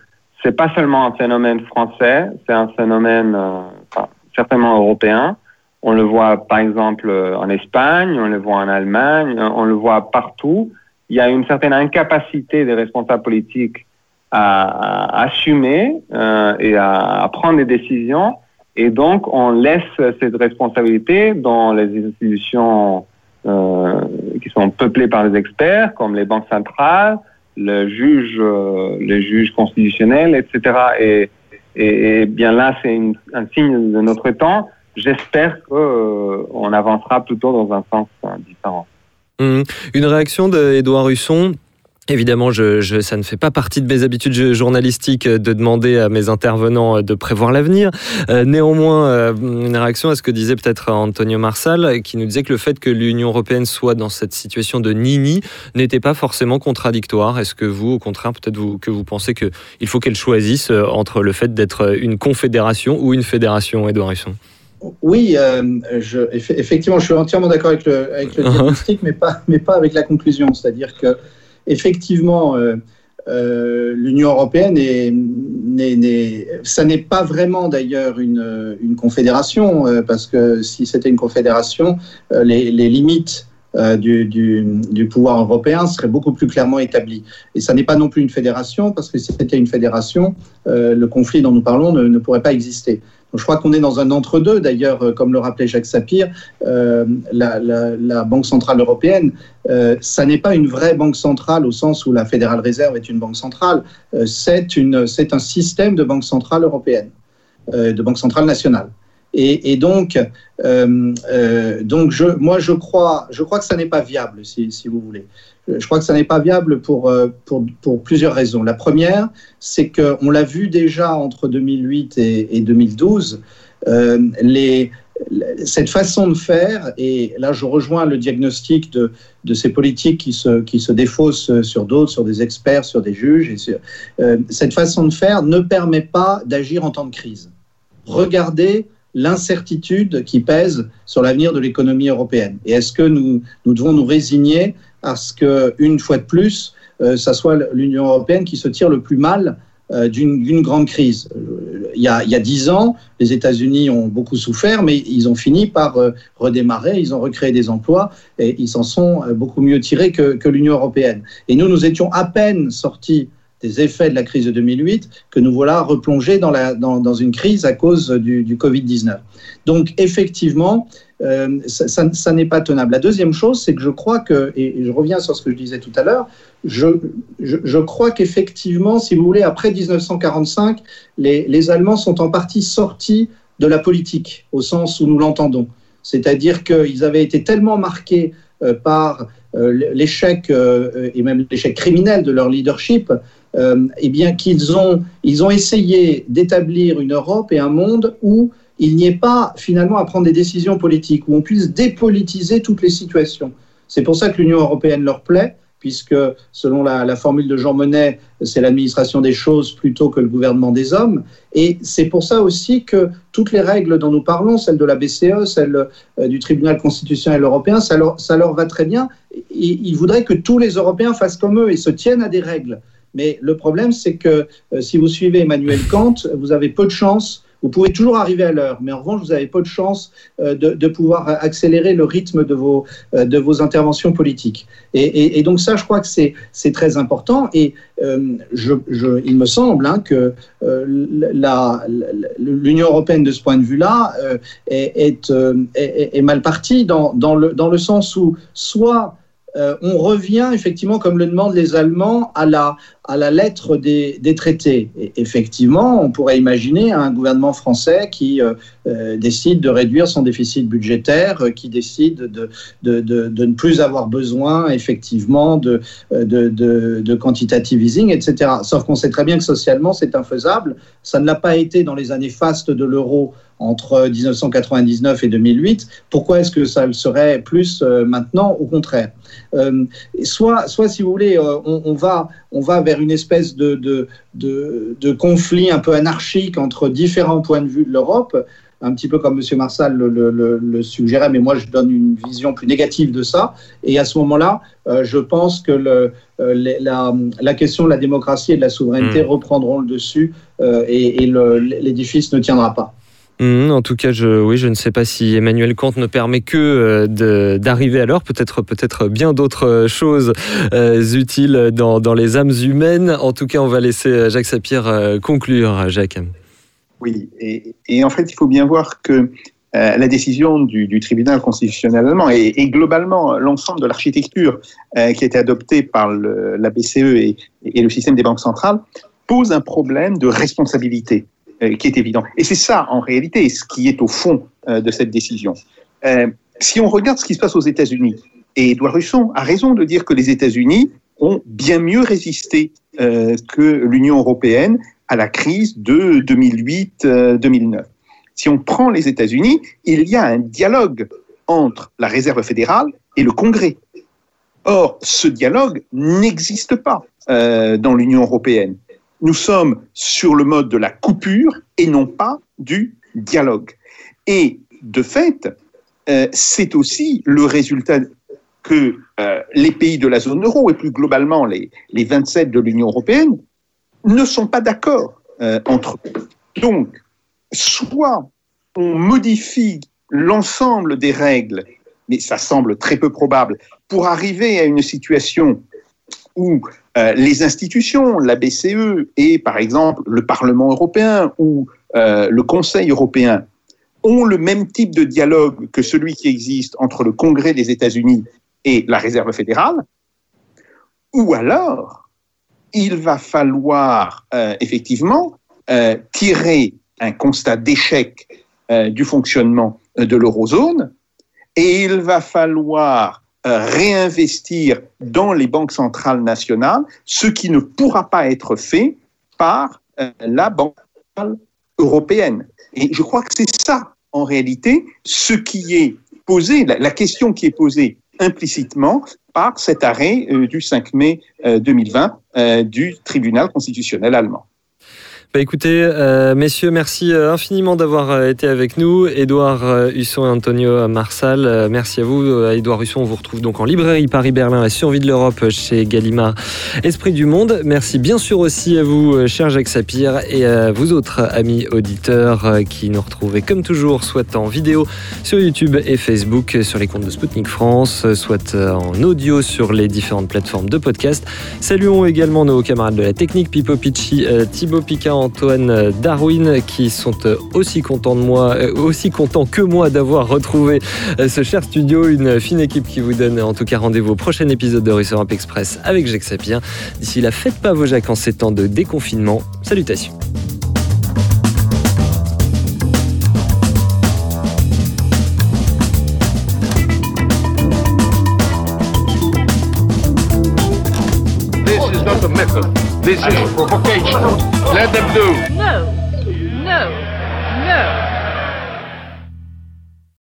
c'est pas seulement un phénomène français, c'est un phénomène euh, enfin, certainement européen. On le voit, par exemple, en Espagne, on le voit en Allemagne, on le voit partout. Il y a une certaine incapacité des responsables politiques à, assumer euh, et à, prendre des décisions. Et donc, on laisse cette responsabilité dans les institutions euh, qui sont peuplés par les experts, comme les banques centrales, le juge, euh, les juges constitutionnels, etc. Et, et, bien là, c'est un signe de notre temps. J'espère qu'on euh, avancera plutôt dans un sens euh, différent. Mmh. Une réaction d'Edouard Husson? Évidemment, je, je, ça ne fait pas partie de mes habitudes journalistiques de demander à mes intervenants de prévoir l'avenir. Euh, néanmoins, euh, une réaction à ce que disait peut-être Antonio Marsal, qui nous disait que le fait que l'Union européenne soit dans cette situation de nini n'était pas forcément contradictoire. Est-ce que vous, au contraire, peut-être vous, que vous pensez qu'il faut qu'elle choisisse euh, entre le fait d'être une confédération ou une fédération, Edouard Husson? Oui, euh, je, effectivement, je suis entièrement d'accord avec le, avec le uh-huh. diagnostic, mais pas, mais pas avec la conclusion. C'est-à-dire que effectivement, euh, euh, l'Union européenne, est, n'est, pas vraiment d'ailleurs une, confédération, euh, parce que si c'était une confédération, les, limites du, pouvoir européen seraient beaucoup plus clairement établies. Et ça n'est pas non plus une fédération, parce que si c'était une fédération, le conflit dont nous parlons ne pourrait pas exister. Je crois qu'on est dans un entre-deux. D'ailleurs, euh, comme le rappelait Jacques Sapir, euh, la, Banque centrale européenne, euh, ça n'est pas une vraie banque centrale au sens où la Fédérale Réserve est une banque centrale. C'est un système de banque centrale européenne, de banque centrale nationale. Et, donc, donc moi, je crois, que ça n'est pas viable, si vous voulez je crois que ça n'est pas viable pour, pour, pour, plusieurs raisons. La première, c'est qu'on l'a vu déjà entre 2008 et, et 2012, euh, cette façon de faire, et là je rejoins le diagnostic de, de ces politiques qui se, qui se défaussent sur d'autres, sur des experts, sur des juges, et euh, cette façon de faire ne permet pas d'agir en temps de crise. Regardez l'incertitude qui pèse sur l'avenir de l'économie européenne. Et est-ce que nous, nous devons nous résigner à ce qu'une fois de plus, euh, ça soit l'Union européenne qui se tire le plus mal euh, d'une grande crise. Il y, a, il y a dix ans, les États-Unis ont beaucoup souffert, mais ils ont fini par euh, redémarrer, ils ont recréé des emplois et ils s'en sont euh, beaucoup mieux tirés que, que l'Union européenne. Et nous, nous étions à peine sortis des effets de la crise de 2008 que nous voilà replongés dans une crise à cause du, du Covid-19. Donc effectivement, euh, ça, n'est pas tenable. La deuxième chose, c'est que je crois que, et je reviens sur ce que je disais tout à l'heure, je, crois qu'effectivement, si vous voulez, après 1945, les, Allemands sont en partie sortis de la politique, au sens où nous l'entendons. C'est-à-dire qu'ils avaient été tellement marqués euh, par euh, l'échec, et même l'échec criminel de leur leadership, eh bien qu'ils ont, ils ont essayé d'établir une Europe et un monde où il n'y ait pas finalement à prendre des décisions politiques, où on puisse dépolitiser toutes les situations. C'est pour ça que l'Union européenne leur plaît, puisque selon la, formule de Jean Monnet, c'est l'administration des choses plutôt que le gouvernement des hommes. Et c'est pour ça aussi que toutes les règles dont nous parlons, celles de la BCE, celles euh, du tribunal constitutionnel européen, ça leur, va très bien. Ils voudraient que tous les Européens fassent comme eux et se tiennent à des règles. Mais le problème, c'est que euh, si vous suivez Emmanuel Kant, vous avez peu de chance vous pouvez toujours arriver à l'heure, mais en revanche, vous avez peu de chance euh, de, pouvoir accélérer le rythme de vos, euh, de vos interventions politiques. Et, donc ça, je crois que c'est très important. Et euh, il me semble hein, que l'Union européenne, de ce point de vue-là, est, mal partie dans, dans, le, dans le sens où soit on revient effectivement, comme le demandent les Allemands, à la, à la lettre des, traités. Effectivement, on pourrait imaginer un gouvernement français qui euh, euh, décide de réduire son déficit budgétaire, euh, qui décide de, ne plus avoir besoin effectivement de, quantitative easing, etc. Sauf qu'on sait très bien que socialement, c'est infaisable. Ça ne l'a pas été dans les années fastes de l'euro entre 1999 et 2008. Pourquoi est-ce que ça le serait plus maintenant? Au contraire. Soit, soit, si vous voulez, on, va, on va vers une espèce de, de, de, de, conflit un peu anarchique entre différents points de vue de l'Europe, un petit peu comme M. Marsal le, le, le, le, suggérait, mais moi je donne une vision plus négative de ça. Et à ce moment-là, euh, je pense que le, euh, la, la, question de la démocratie et de la souveraineté mmh. reprendront le dessus euh, et, et l'édifice ne tiendra pas. Mmh, en tout cas, je, oui, je ne sais pas si Emmanuel Kant ne permet que euh, d'arriver à l'heure. Peut-être, peut-être bien d'autres choses euh, utiles dans, dans, les âmes humaines. En tout cas, on va laisser Jacques Sapir euh, conclure. Jacques. Oui, et, en fait, il faut bien voir que euh, la décision du, tribunal constitutionnel allemand et, globalement l'ensemble de l'architecture euh, qui a été adoptée par la BCE et, le système des banques centrales pose un problème de responsabilité euh, qui est évident. Et c'est ça, en réalité, ce qui est au fond euh, de cette décision. Euh, si on regarde ce qui se passe aux États-Unis, et Edouard Husson a raison de dire que les États-Unis ont bien mieux résisté euh, que l'Union européenne à la crise de 2008-2009. Si on prend les États-Unis, il y a un dialogue entre la Réserve fédérale et le Congrès. Or, ce dialogue n'existe pas euh, dans l'Union européenne nous sommes sur le mode de la coupure et non pas du dialogue. Et de fait, euh, c'est aussi le résultat que euh, les pays de la zone euro et plus globalement les, les 27 de l'Union européenne ne sont pas d'accord euh, entre eux. Donc, soit on modifie l'ensemble des règles, mais ça semble très peu probable, pour arriver à une situation où euh, les institutions, la BCE et par exemple le Parlement européen ou euh, le Conseil européen ont le même type de dialogue que celui qui existe entre le Congrès des États-Unis et la Réserve fédérale, ou alors il va falloir euh, effectivement tirer un constat d'échec du fonctionnement de l'eurozone et il va falloir réinvestir dans les banques centrales nationales, ce qui ne pourra pas être fait par euh, la Banque européenne. Et je crois que c'est ça, en réalité ce qui est posé, la, question qui est posée implicitement par cet arrêt euh, du 5 mai 2020 euh, du tribunal constitutionnel allemand. Bah, écoutez, euh, messieurs, merci euh, infiniment d'avoir euh, été avec nous. Édouard Husson et Antonio Marsal, merci à vous. Édouard Husson, on vous retrouve donc en librairie Paris-Berlin et Survie de l'Europe chez Gallimard Esprit du Monde. Merci bien sûr aussi à vous, cher Jacques Sapir, et à vous autres amis auditeurs qui nous retrouvez comme toujours, soit en vidéo sur YouTube et Facebook, sur les comptes de Spoutnik France, soit en audio sur les différentes plateformes de podcast. Saluons également nos camarades de la technique, Pipo Picci, Thibaut Picard, Antoine Darwin qui sont aussi contents de moi, euh, aussi contents que moi d'avoir retrouvé euh, ce cher studio, une fine équipe qui vous donne en tout cas rendez-vous au prochain épisode de Russe Europe Express avec Jacques Sapien. D'ici là, faites pas vos Jacques en ces temps de déconfinement. Salutations. Let them do. No.